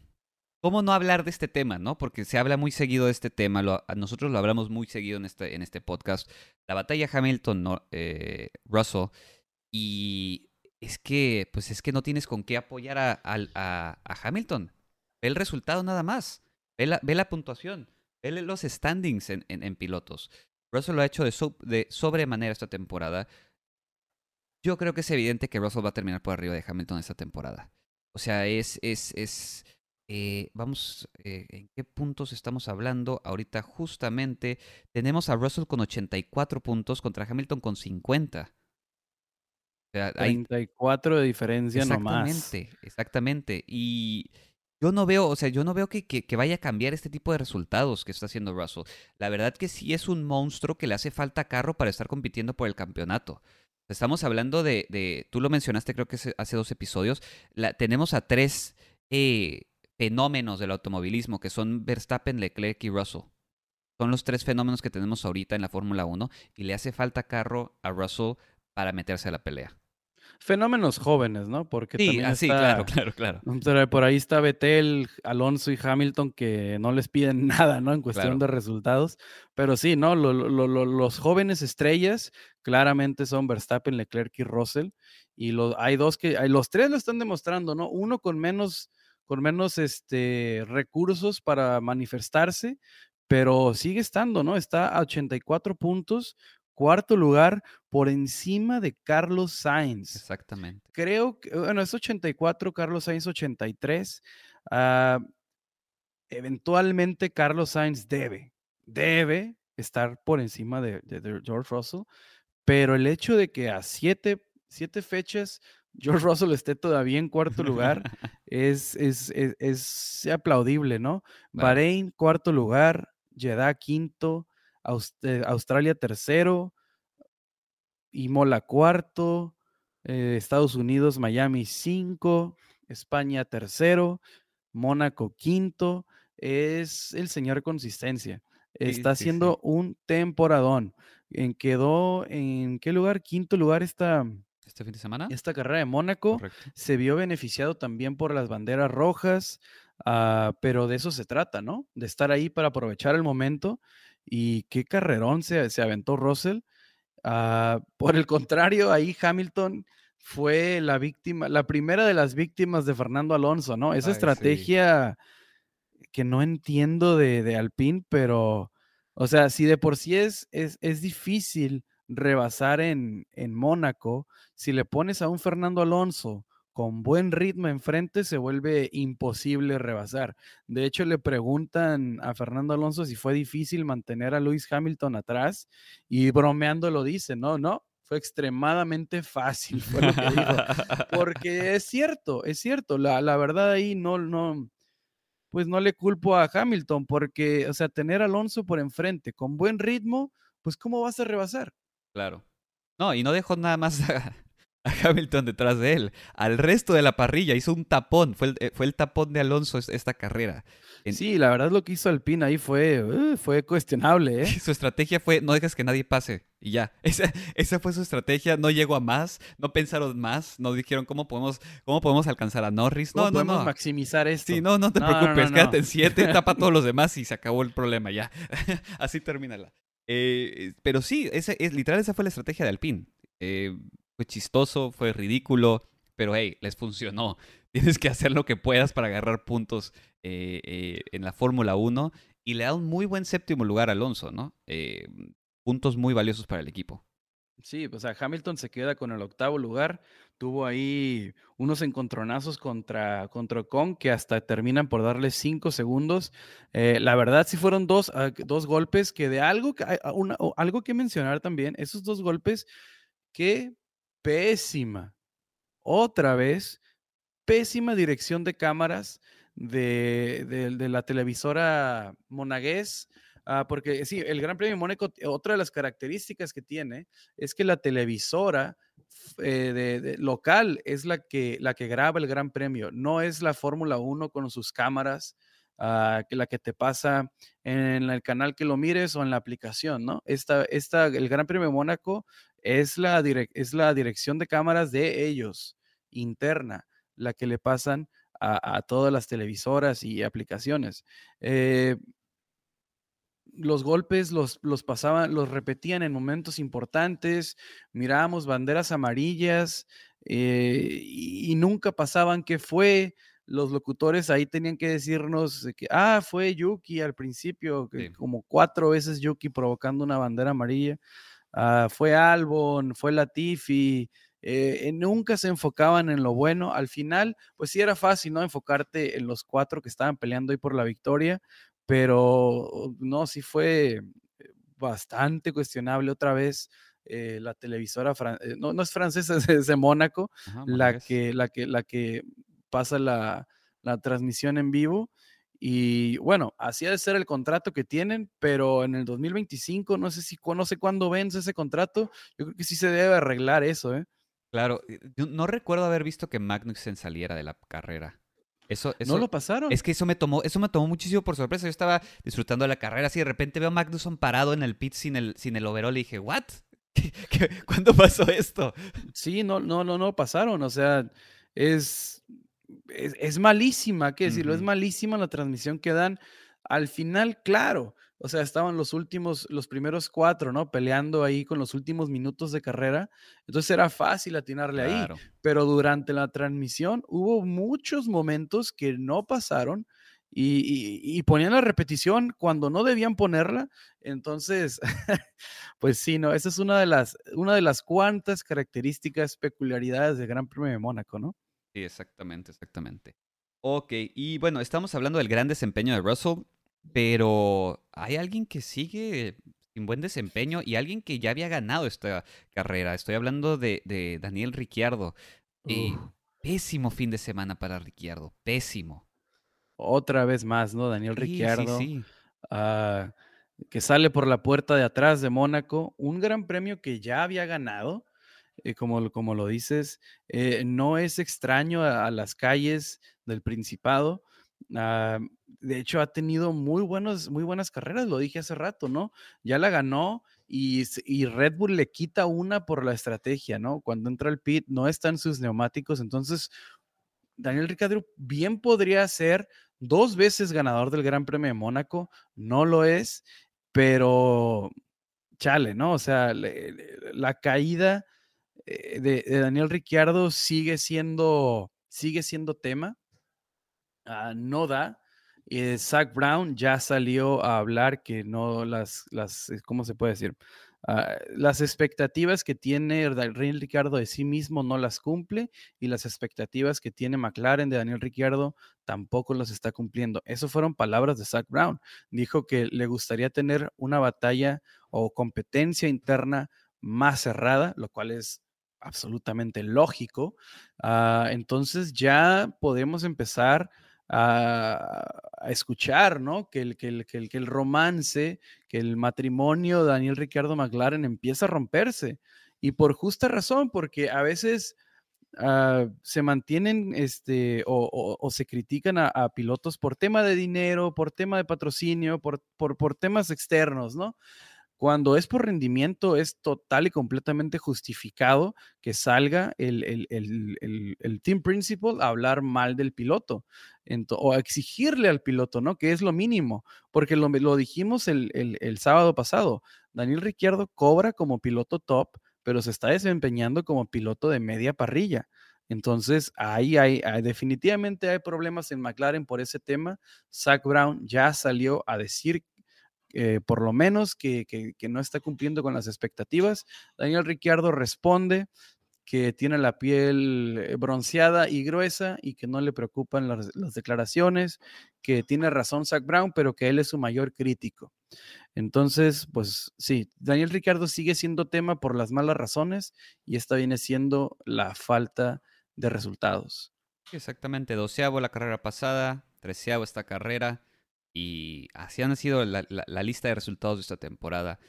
¿Cómo no hablar de este tema, no? Porque se habla muy seguido de este tema, nosotros lo hablamos muy seguido en este, en este podcast. La batalla Hamilton-Russell, eh, y es que, pues es que no tienes con qué apoyar a, Hamilton. Ve el resultado nada más, ve la, puntuación, ve los standings en, pilotos. Russell lo ha hecho de, de sobremanera esta temporada. Yo creo que es evidente que Russell va a terminar por arriba de Hamilton esta temporada. O sea, es, es, es eh, vamos, eh, ¿en qué puntos estamos hablando? Ahorita justamente tenemos a Russell con 84 puntos contra Hamilton con 50. O sea, 34 de diferencia nomás. Exactamente, exactamente. Y yo no veo, o sea, yo no veo que, que, vaya a cambiar este tipo de resultados que está haciendo Russell. La verdad que sí es un monstruo que le hace falta carro para estar compitiendo por el campeonato. Estamos hablando de, de tú lo mencionaste creo que hace dos episodios, la, tenemos a tres eh, fenómenos del automovilismo, que son Verstappen, Leclerc y Russell. Son los tres fenómenos que tenemos ahorita en la Fórmula 1 y le hace falta carro a Russell para meterse a la pelea. Fenómenos jóvenes, ¿no? Porque sí, también así, claro, claro, claro. Por ahí está Vettel, Alonso y Hamilton que no les piden nada, ¿no? En cuestión de resultados. Pero sí, ¿no? los jóvenes estrellas claramente son Verstappen, Leclerc y Russell. Y hay dos que, hay, los tres lo están demostrando, ¿no? Uno con menos con menos este, recursos para manifestarse, pero sigue estando, ¿no? Está a 84 puntos, cuarto lugar por encima de Carlos Sainz. Exactamente. Creo que, bueno, es 84, Carlos Sainz 83. Ah, eventualmente Carlos Sainz debe, debe estar por encima de, de, George Russell, pero el hecho de que a siete, siete fechas George Russell esté todavía en cuarto lugar es, es, es, aplaudible, ¿no? Bahrein, cuarto lugar, Jeddah, quinto, eh, Australia, tercero, Imola, cuarto, eh, Estados Unidos, Miami, cinco, España, tercero, Mónaco, quinto. Es el señor consistencia. Está haciendo un temporadón. En quedó en qué lugar? Quinto lugar está este fin de semana. Esta carrera de Mónaco se vio beneficiado también por las banderas rojas, ah, pero de eso se trata, ¿no? De estar ahí para aprovechar el momento. Y qué carrerón se, se aventó Russell. Ah, por el contrario, ahí Hamilton fue la víctima, la primera de las víctimas de Fernando Alonso, ¿no? Esa estrategia que no entiendo de, de Alpine, pero, o sea, si de por sí es, es, es difícil rebasar en, en Mónaco, si le pones a un Fernando Alonso con buen ritmo enfrente, se vuelve imposible rebasar. De hecho, le preguntan a Fernando Alonso si fue difícil mantener a Lewis Hamilton atrás y bromeando lo dice, no, no, fue extremadamente fácil, fue lo que. Porque es cierto, es cierto, la, la, verdad ahí no, no, pues no le culpo a Hamilton, porque, o sea, tener a Alonso por enfrente con buen ritmo, pues ¿cómo vas a rebasar? Claro. No, y no dejó nada más a, Hamilton detrás de él. Al resto de la parrilla hizo un tapón. Fue el, eh, fue el tapón de Alonso esta carrera. Sí, la verdad lo que hizo Alpine ahí fue, uh, fue cuestionable. ¿eh? Su estrategia fue no dejes que nadie pase y ya. Esa, esa, fue su estrategia. No llegó a más, no pensaron más, no dijeron cómo podemos, cómo podemos alcanzar a Norris. No, no, no. maximizar esto. Sí, no, no te preocupes, quédate en siete, tapa a todos los demás y se acabó el problema ya. Así termina la. Eh, pero sí, ese, es, literal esa fue la estrategia de Alpine. Eh, fue chistoso, fue ridículo, pero hey, les funcionó. Tienes que hacer lo que puedas para agarrar puntos eh, en la Fórmula 1 y le da un muy buen séptimo lugar a Alonso, ¿no? Puntos muy valiosos para el equipo. Sí, o sea, Hamilton se queda con el octavo lugar. Tuvo ahí unos encontronazos contra, contra Ocon que hasta terminan por darle cinco segundos. la verdad, sí fueron dos, ah, dos golpes que de algo, algo que mencionar también, esos dos golpes, qué pésima, otra vez, pésima dirección de cámaras de, la televisora monagués. Ah, porque sí, el Gran Premio de Mónaco, otra de las características que tiene es que la televisora eh, de, local es la que, la que graba el Gran Premio, no es la Fórmula 1 con sus cámaras, uh, que la que te pasa en el canal que lo mires o en la aplicación, ¿no? Esta, esta, el Gran Premio de Mónaco es la, es la dirección de cámaras de ellos, interna, la que le pasan a, todas las televisoras y aplicaciones. Eh, los golpes los, los, pasaban, los repetían en momentos importantes, mirábamos banderas amarillas eh, y, nunca pasaban qué fue. Los locutores ahí tenían que decirnos que, ah, fue Yuki al principio, como cuatro veces Yuki provocando una bandera amarilla. Ah, fue Albon, fue Latifi, eh, eh, nunca se enfocaban en lo bueno. Al final, pues sí era fácil, ¿no? Enfocarte en los cuatro que estaban peleando ahí por la victoria, pero no, sí fue eh, bastante cuestionable otra vez. la televisora, no, no, es francesa, es de Mónaco, la, que, la, que, la que pasa la, la transmisión en vivo. Y bueno, así ha de ser el contrato que tienen, pero en el 2025, no sé si no sé cuándo vence ese contrato, yo creo que sí se debe arreglar eso, ¿eh? Claro, eh, no recuerdo haber visto que Magnussen saliera de la carrera. Eso, eso, ¿No lo pasaron? Es que eso me tomó, eso me tomó muchísimo por sorpresa. Yo estaba disfrutando de la carrera, así de repente veo a Magnussen parado en el pit sin el, sin el overall y dije, ¿what? cuándo pasó esto? Sí, no, no, no, no pasaron. O sea, es, es, malísima, qué decirlo, es malísima la transmisión que dan. Al final, claro, o sea, estaban los últimos, los primeros cuatro, ¿no? Peleando ahí con los últimos minutos de carrera. Entonces era fácil atinarle ahí. Pero durante la transmisión hubo muchos momentos que no pasaron y, ponían la repetición cuando no debían ponerla. Entonces, pues sí, no, esa es una de las, una de las cuantas características, peculiaridades del Gran Premio de Mónaco, ¿no? Sí, exactamente, exactamente. Ok, y bueno, estamos hablando del gran desempeño de Russell, pero hay alguien que sigue sin buen desempeño y alguien que ya había ganado esta carrera. Estoy hablando de, Daniel Ricciardo. Y pésimo fin de semana para Ricciardo, pésimo. Otra vez más, ¿no? Daniel Ricciardo. Sí, ah, que sale por la puerta de atrás de Mónaco, un gran premio que ya había ganado, eh, como, como, lo dices, eh, no es extraño a, las calles del Principado. Ah, de hecho, ha tenido muy, buenos, muy buenas carreras, lo dije hace rato, ¿no? Ya la ganó y, Red Bull le quita una por la estrategia, ¿no? Cuando entra el pit no están sus neumáticos, entonces Daniel Ricciardo bien podría ser dos veces ganador del Gran Premio de Mónaco, no lo es, pero chale, ¿no? O sea, la caída eh, de, Daniel Ricciardo sigue siendo, sigue siendo tema. Ah, no da. Eh, Zach Brown ya salió a hablar que no las, las eh, ¿cómo se puede decir? Ah, las expectativas que tiene Daniel Ricciardo de sí mismo no las cumple y las expectativas que tiene McLaren de Daniel Ricciardo tampoco las está cumpliendo. Eso fueron palabras de Zach Brown. Dijo que le gustaría tener una batalla o competencia interna más cerrada, lo cual es absolutamente lógico. Ah, entonces ya podemos empezar a, escuchar, ¿no? Que el, que, el, que, el, que el romance, que el matrimonio Daniel Ricardo McLaren empieza a romperse. Y por justa razón, porque a veces ah, se mantienen este, o, se critican a, pilotos por tema de dinero, por tema de patrocinio, por, por, por temas externos, ¿no? Cuando es por rendimiento, es total y completamente justificado que salga el, team principal a hablar mal del piloto o a exigirle al piloto, ¿no? Que es lo mínimo, porque lo, dijimos el, sábado pasado. Daniel Ricciardo cobra como piloto top pero se está desempeñando como piloto de media parrilla. Entonces, ahí hay, definitivamente hay problemas en McLaren por ese tema. Zach Brown ya salió a decir eh, por lo menos que, no está cumpliendo con las expectativas. Daniel Ricciardo responde que tiene la piel eh, bronceada y gruesa y que no le preocupan las, las declaraciones, que tiene razón Zach Brown, pero que él es su mayor crítico. Entonces, pues sí, Daniel Ricciardo sigue siendo tema por las malas razones y esta viene siendo la falta de resultados. Exactamente, doceavo la carrera pasada, treceavo esta carrera y así han sido la, lista de resultados de esta temporada.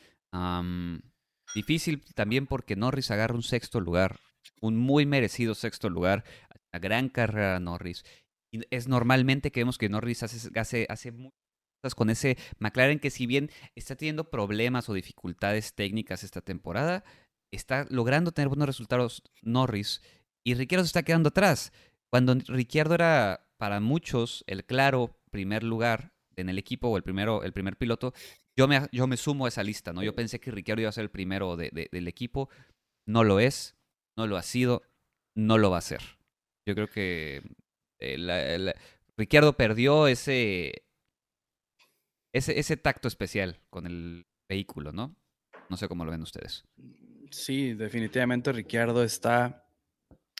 difícil también porque Norris agarra un sexto lugar, un muy merecido sexto lugar, una gran carrera Norris. Y es normalmente que vemos que Norris hace, hace, hace muchas con ese McLaren que si bien está teniendo problemas o dificultades técnicas esta temporada, está logrando tener buenos resultados Norris y Ricciardo se está quedando atrás. Cuando Ricciardo era para muchos el claro primer lugar en el equipo o el, primero, el primer piloto, yo me, yo me sumo a esa lista, ¿no? Yo pensé que Ricciardo iba a ser el primero del equipo. No lo es, no lo ha sido, no lo va a ser. Yo creo que eh, Ricciardo perdió ese, ese, ese tacto especial con el vehículo, ¿no? No sé cómo lo ven ustedes. Sí, definitivamente Ricciardo está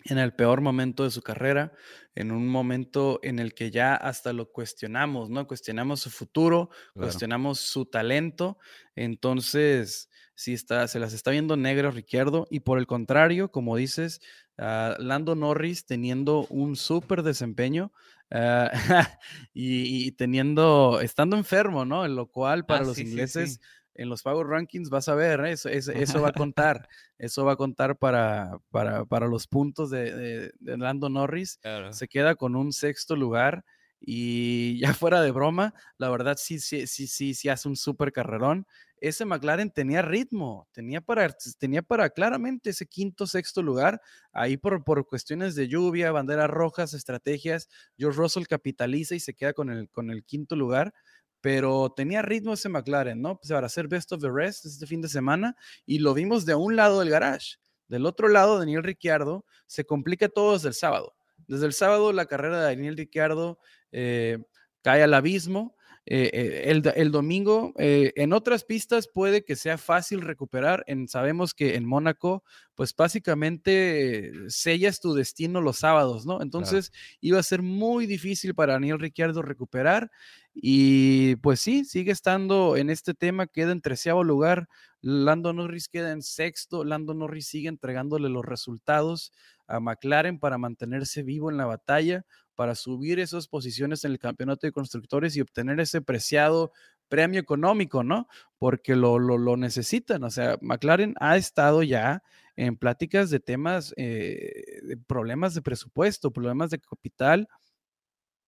en el peor momento de su carrera, en un momento en el que ya hasta lo cuestionamos, ¿no? Cuestionamos su futuro, cuestionamos su talento. Entonces, sí está, se las está viendo negro Ricciardo. Y por el contrario, como dices, ah, Lando Norris teniendo un súper desempeño ah, y, teniendo, estando enfermo, ¿no? En lo cual para ah, los ingleses en los Power Rankings vas a ver, eso, eso, va a contar, eso va a contar para, para, los puntos de, de, Lando Norris. Se queda con un sexto lugar y ya fuera de broma, la verdad sí, sí, sí, sí, sí hace un súper carrerón. Ese McLaren tenía ritmo, tenía para, tenía para claramente ese quinto, sexto lugar. Ahí por, por cuestiones de lluvia, banderas rojas, estrategias, George Russell capitaliza y se queda con el, con el quinto lugar pero tenía ritmo ese McLaren, ¿no? Pues para hacer best of the rest este fin de semana y lo vimos de un lado del garage. Del otro lado, Daniel Ricciardo se complica todo desde el sábado. Desde el sábado, la carrera de Daniel Ricciardo eh, cae al abismo. Eh, eh, el, domingo, en otras pistas puede que sea fácil recuperar. En, sabemos que en Mónaco, pues básicamente sellas tu destino los sábados, ¿no? Entonces iba a ser muy difícil para Daniel Ricciardo recuperar. Y pues sí, sigue estando en este tema, queda en treceavo lugar. Lando Norris queda en sexto. Lando Norris sigue entregándole los resultados a McLaren para mantenerse vivo en la batalla, para subir esas posiciones en el campeonato de constructores y obtener ese preciado premio económico, ¿no? Porque lo, lo, necesitan. O sea, McLaren ha estado ya en pláticas de temas, eh, problemas de presupuesto, problemas de capital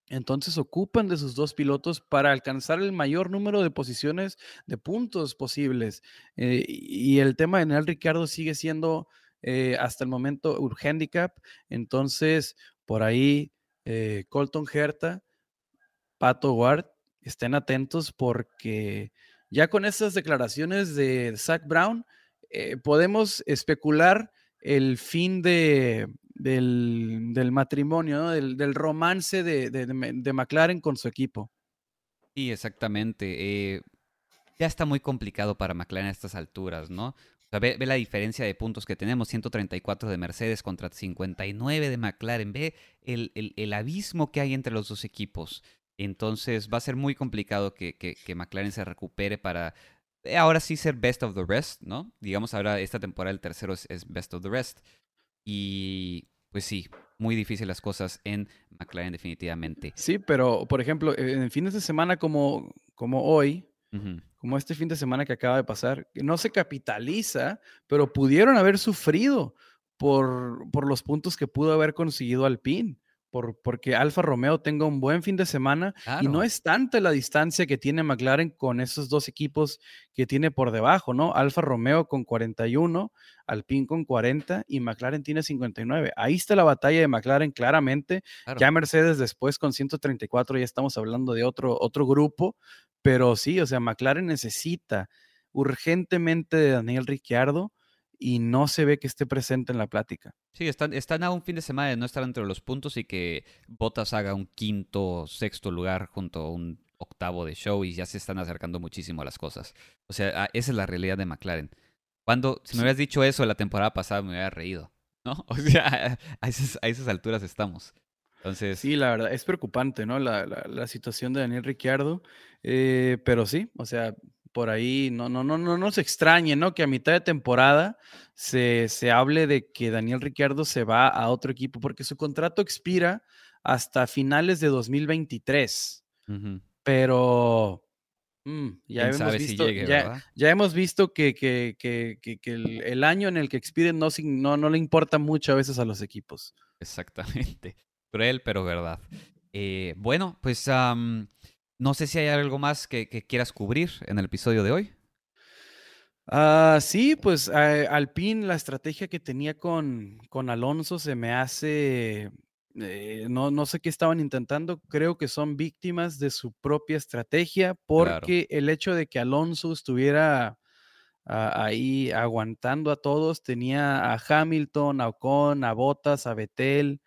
entonces ocupan de sus dos pilotos para alcanzar el mayor número de posiciones de puntos posibles. Eh, y el tema de Daniel Ricardo sigue siendo eh, hasta el momento un handicap. Entonces, por ahí, eh, Colton Herta, Pato Ward, estén atentos porque ya con estas declaraciones de Zach Brown, podemos especular el fin de, del, matrimonio, del, romance de, McLaren con su equipo. Sí, exactamente. Eh, ya está muy complicado para McLaren a estas alturas, ¿no? Ve, la diferencia de puntos que tenemos, 134 de Mercedes contra 59 de McLaren. Ve el, abismo que hay entre los dos equipos. Entonces va a ser muy complicado que, McLaren se recupere para eh, ahora sí ser best of the rest, ¿no? Digamos ahora esta temporada el tercero es best of the rest. Y pues sí, muy difícil las cosas en McLaren definitivamente. Sí, pero por ejemplo, en fines de semana como hoy, como este fin de semana que acaba de pasar, no se capitaliza, pero pudieron haber sufrido por, por los puntos que pudo haber conseguido Alpine por, porque Alfa Romeo tenga un buen fin de semana y no es tanta la distancia que tiene McLaren con esos dos equipos que tiene por debajo, ¿no? Alfa Romeo con 41, Alpine con 40 y McLaren tiene 59. Ahí está la batalla de McLaren claramente. Ya Mercedes después con 134 ya estamos hablando de otro, otro grupo, pero sí, o sea, McLaren necesita urgentemente de Daniel Ricciardo y no se ve que esté presente en la plática. Sí, están, están a un fin de semana de no estar entre los puntos y que Bottas haga un quinto, sexto lugar junto a un octavo de show y ya se están acercando muchísimo a las cosas. O sea, esa es la realidad de McLaren. Cuando, si me hubieras dicho eso la temporada pasada, me hubiera reído, ¿no? O sea, a esas, a esas alturas estamos. Entonces... Sí, la verdad, es preocupante, ¿no? La, la, situación de Daniel Ricciardo, eh, pero sí, o sea, por ahí no, no, no, no nos extrañe, ¿no? Que a mitad de temporada se, se hable de que Daniel Ricciardo se va a otro equipo, porque su contrato expira hasta finales de 2023. Pero mm, ya, hemos visto, ya, ya, hemos visto que, que, que, que el, año en el que expire no, no, no le importa mucho a veces a los equipos. Exactamente. Cruel, pero verdad. Eh, bueno, pues no sé si hay algo más que, quieras cubrir en el episodio de hoy. Ah, sí, pues al Alpine, la estrategia que tenía con, con Alonso se me hace, eh, no, no sé qué estaban intentando, creo que son víctimas de su propia estrategia porque el hecho de que Alonso estuviera ah, ahí aguantando a todos, tenía a Hamilton, a Ocon, a Bottas, a Vettel,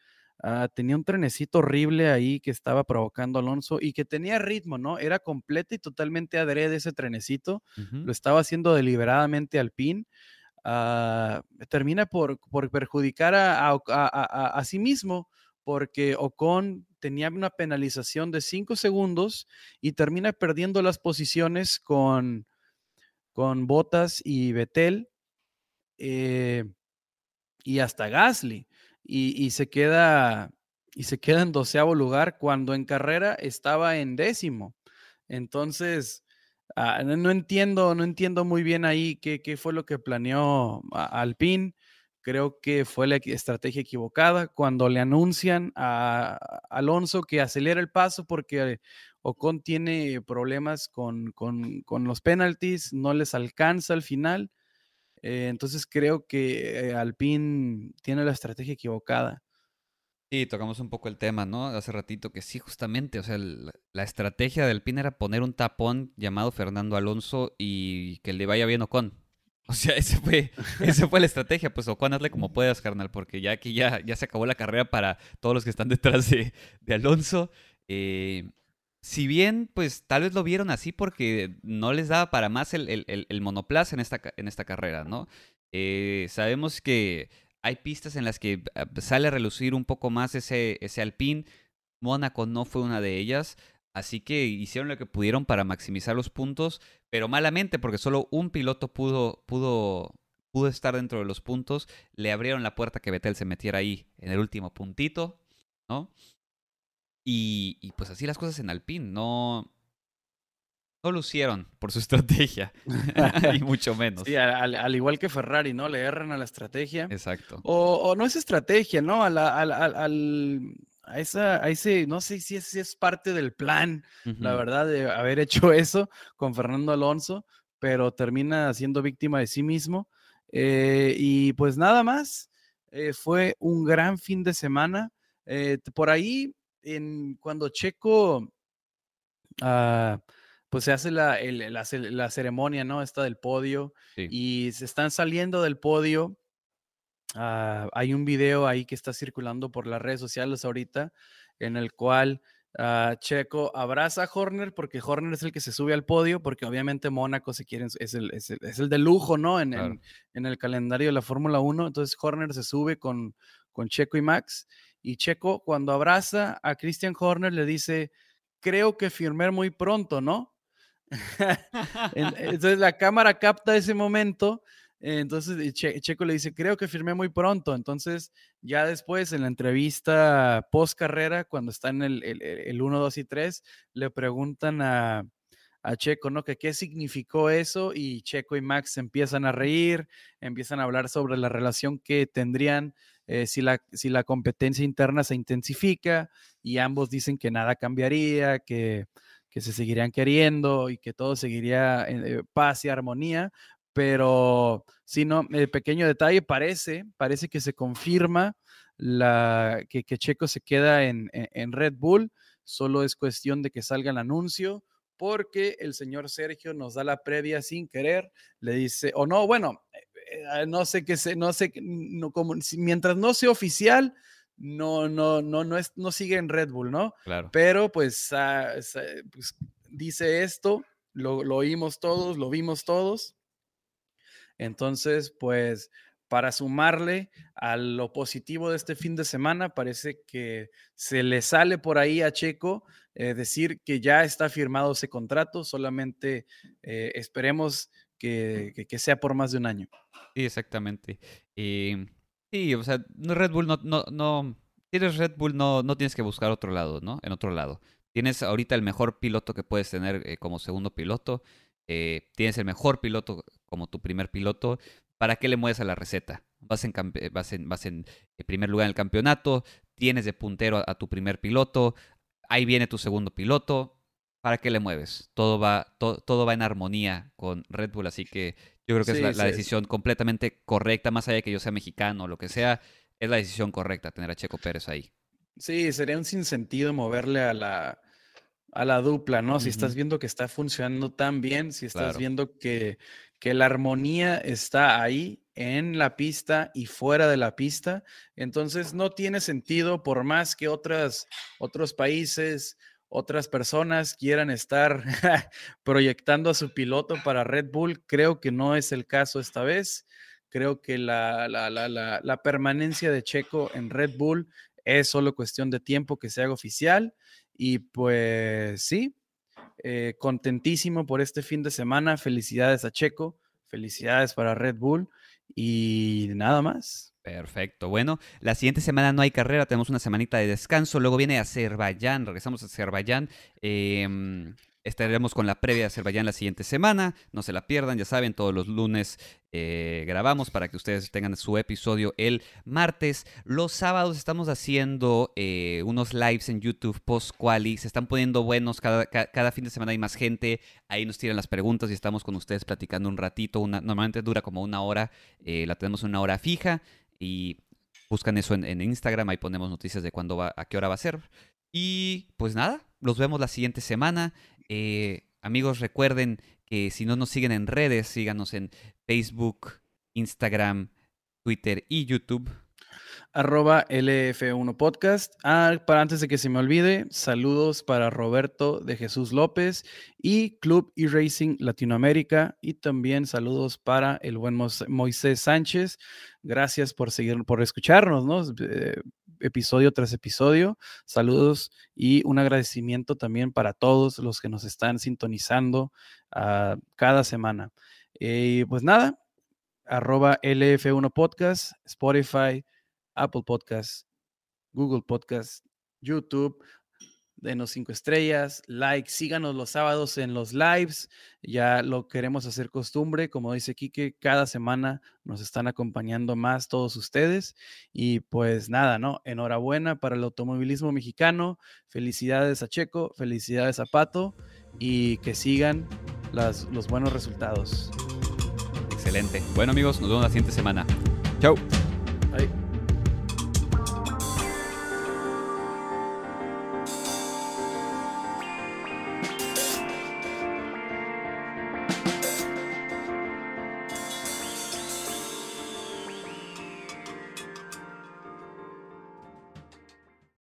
Ah, tenía un trenecito horrible ahí que estaba provocando Alonso y que tenía ritmo, ¿no? Era completo y totalmente adrede ese trenecito. Lo estaba haciendo deliberadamente al pin. Ah, termina por, perjudicar a, sí mismo porque Ocon tenía una penalización de 5 segundos y termina perdiendo las posiciones con, con Botas y Betel eh, y hasta Gasly y, se queda y se queda en doceavo lugar cuando en carrera estaba en décimo. Entonces, ah, no, entiendo, no entiendo muy bien ahí qué, qué fue lo que planeó Alpine. Creo que fue la estrategia equivocada cuando le anuncian a Alonso que acelera el paso porque Ocon tiene problemas con, con, con los penalties, no les alcanza al final eh, entonces creo que eh, Alpine tiene la estrategia equivocada. Sí, tocamos un poco el tema, ¿no? Hace ratito que sí, justamente, o sea, la estrategia de Alpine era poner un tapón llamado Fernando Alonso y que le vaya bien Ocon. O sea, esa fue, esa fue la estrategia. Pues Ocon, hazle como puedas, carnal, porque ya aquí ya, ya se acabó la carrera para todos los que están detrás de, de Alonso. Eh, si bien, pues tal vez lo vieron así porque no les daba para más el, el, monoplaza en esta, en esta carrera, ¿no? Eh, sabemos que hay pistas en las que ah, sale a relucir un poco más ese, ese Alpine. Mónaco no fue una de ellas. Así que hicieron lo que pudieron para maximizar los puntos, pero malamente porque solo un piloto pudo, pudo, estar dentro de los puntos. Le abrieron la puerta que Vettel se metiera ahí en el último puntito, ¿no? Y, pues así las cosas en Alpine, no, no lucieron por su estrategia, y mucho menos. Sí, al, igual que Ferrari, ¿no? Le erran a la estrategia. Exacto. O, no es estrategia, ¿no? A, a, esa, a ese, no sé si es, es parte del plan, la verdad, de haber hecho eso con Fernando Alonso, pero termina siendo víctima de sí mismo. Eh, y pues nada más, eh, fue un gran fin de semana. Eh, por ahí cuando Checo, ah, pues se hace la, la, ceremonia, ¿no? Esta del podio y se están saliendo del podio. Ah, hay un video ahí que está circulando por las redes sociales ahorita en el cual ah, Checo abraza a Horner porque Horner es el que se sube al podio, porque obviamente Mónaco se quieren, es el, es el, de lujo, ¿no? En, en, el calendario de la Fórmula 1. Entonces Horner se sube con, con Checo y Max y Checo, cuando abraza a Christian Horner, le dice, creo que firmé muy pronto, ¿no? entonces la cámara capta ese momento. Entonces Checo le dice, creo que firmé muy pronto. Entonces ya después en la entrevista post carrera, cuando está en el, el, 1, 2 y 3, le preguntan a, a Checo, ¿no? Qué significó eso y Checo y Max empiezan a reír, empiezan a hablar sobre la relación que tendrían eh, si, la, si la competencia interna se intensifica y ambos dicen que nada cambiaría, que, que se seguirían queriendo y que todo seguiría en eh, paz y armonía, pero si no, el pequeño detalle parece, parece que se confirma la, que, que Checo se queda en, en, Red Bull, solo es cuestión de que salga el anuncio, porque el señor Sergio nos da la previa sin querer, le dice, o no, bueno, no sé qué sé, no sé, no, como, mientras no sea oficial, no, no, no, no, es, no sigue en Red Bull, ¿no? Claro. Pero pues, ah, pues dice esto, lo, lo, oímos todos, lo vimos todos. Entonces, pues, para sumarle a lo positivo de este fin de semana, parece que se le sale por ahí a Checo eh, decir que ya está firmado ese contrato, solamente eh, esperemos que, que, sea por más de un año. Sí, exactamente. Eh, sí, o sea, Red Bull no, no, no, tienes Red Bull, no, no tienes que buscar otro lado, ¿no? En otro lado. Tienes ahorita el mejor piloto que puedes tener eh, como segundo piloto. Eh, tienes el mejor piloto como tu primer piloto. ¿Para qué le mueves a la receta? Vas en, vas en, vas en primer lugar en el campeonato, tienes de puntero a, tu primer piloto, ahí viene tu segundo piloto. ¿Para qué le mueves? Todo va, todo va en armonía con Red Bull, así que yo creo que es la, decisión completamente correcta, más allá de que yo sea mexicano o lo que sea, es la decisión correcta tener a Checo Pérez ahí. Sí, sería un sinsentido moverle a la, a la dupla, ¿no? Si estás viendo que está funcionando tan bien, si estás viendo que, que la armonía está ahí en la pista y fuera de la pista, entonces no tiene sentido por más que otras, otros países, otras personas quieran estar proyectando a su piloto para Red Bull. Creo que no es el caso esta vez. Creo que la, la, la, la permanencia de Checo en Red Bull es solo cuestión de tiempo que se haga oficial. Y pues sí, eh, contentísimo por este fin de semana. Felicidades a Checo, felicidades para Red Bull y nada más. Perfecto. Bueno, la siguiente semana no hay carrera, tenemos una semanita de descanso. Luego viene Azerbaiyán, regresamos a Azerbaiyán. Eh, Estaremos con la previa de Azerbaiyán la siguiente semana. No se la pierdan, ya saben, todos los lunes eh, grabamos para que ustedes tengan su episodio el martes. Los sábados estamos haciendo eh, unos lives en YouTube post-quali. Se están poniendo buenos. Cada, cada, fin de semana hay más gente. Ahí nos tiran las preguntas y estamos con ustedes platicando un ratito. Normalmente dura como una hora. Eh, la tenemos una hora fija. Y buscan eso en, en Instagram. Ahí ponemos noticias de cuándo va, a qué hora va a ser. Y pues nada, los vemos la siguiente semana. Eh, amigos, recuerden que si no nos siguen en redes, síganos en Facebook, Instagram, Twitter y YouTube arroba LF1 Podcast. Ah, para antes de que se me olvide, saludos para Roberto de Jesús López y Club e-Racing Latinoamérica y también saludos para el buen Moisés Sánchez. Gracias por seguir, por escucharnos, ¿no? Eh, episodio tras episodio. Saludos y un agradecimiento también para todos los que nos están sintonizando uh, cada semana. Y pues nada, arroba LF1 Podcast, Spotify, Apple Podcast, Google Podcast, YouTube. Denos cinco estrellas, like, síganos los sábados en los lives. Ya lo queremos hacer costumbre. Como dice Quique, cada semana nos están acompañando más todos ustedes. Y pues nada, ¿no? Enhorabuena para el automovilismo mexicano. Felicidades a Checo, felicidades a Pato y que sigan las, los buenos resultados. Excelente. Bueno amigos, nos vemos la siguiente semana. Chau.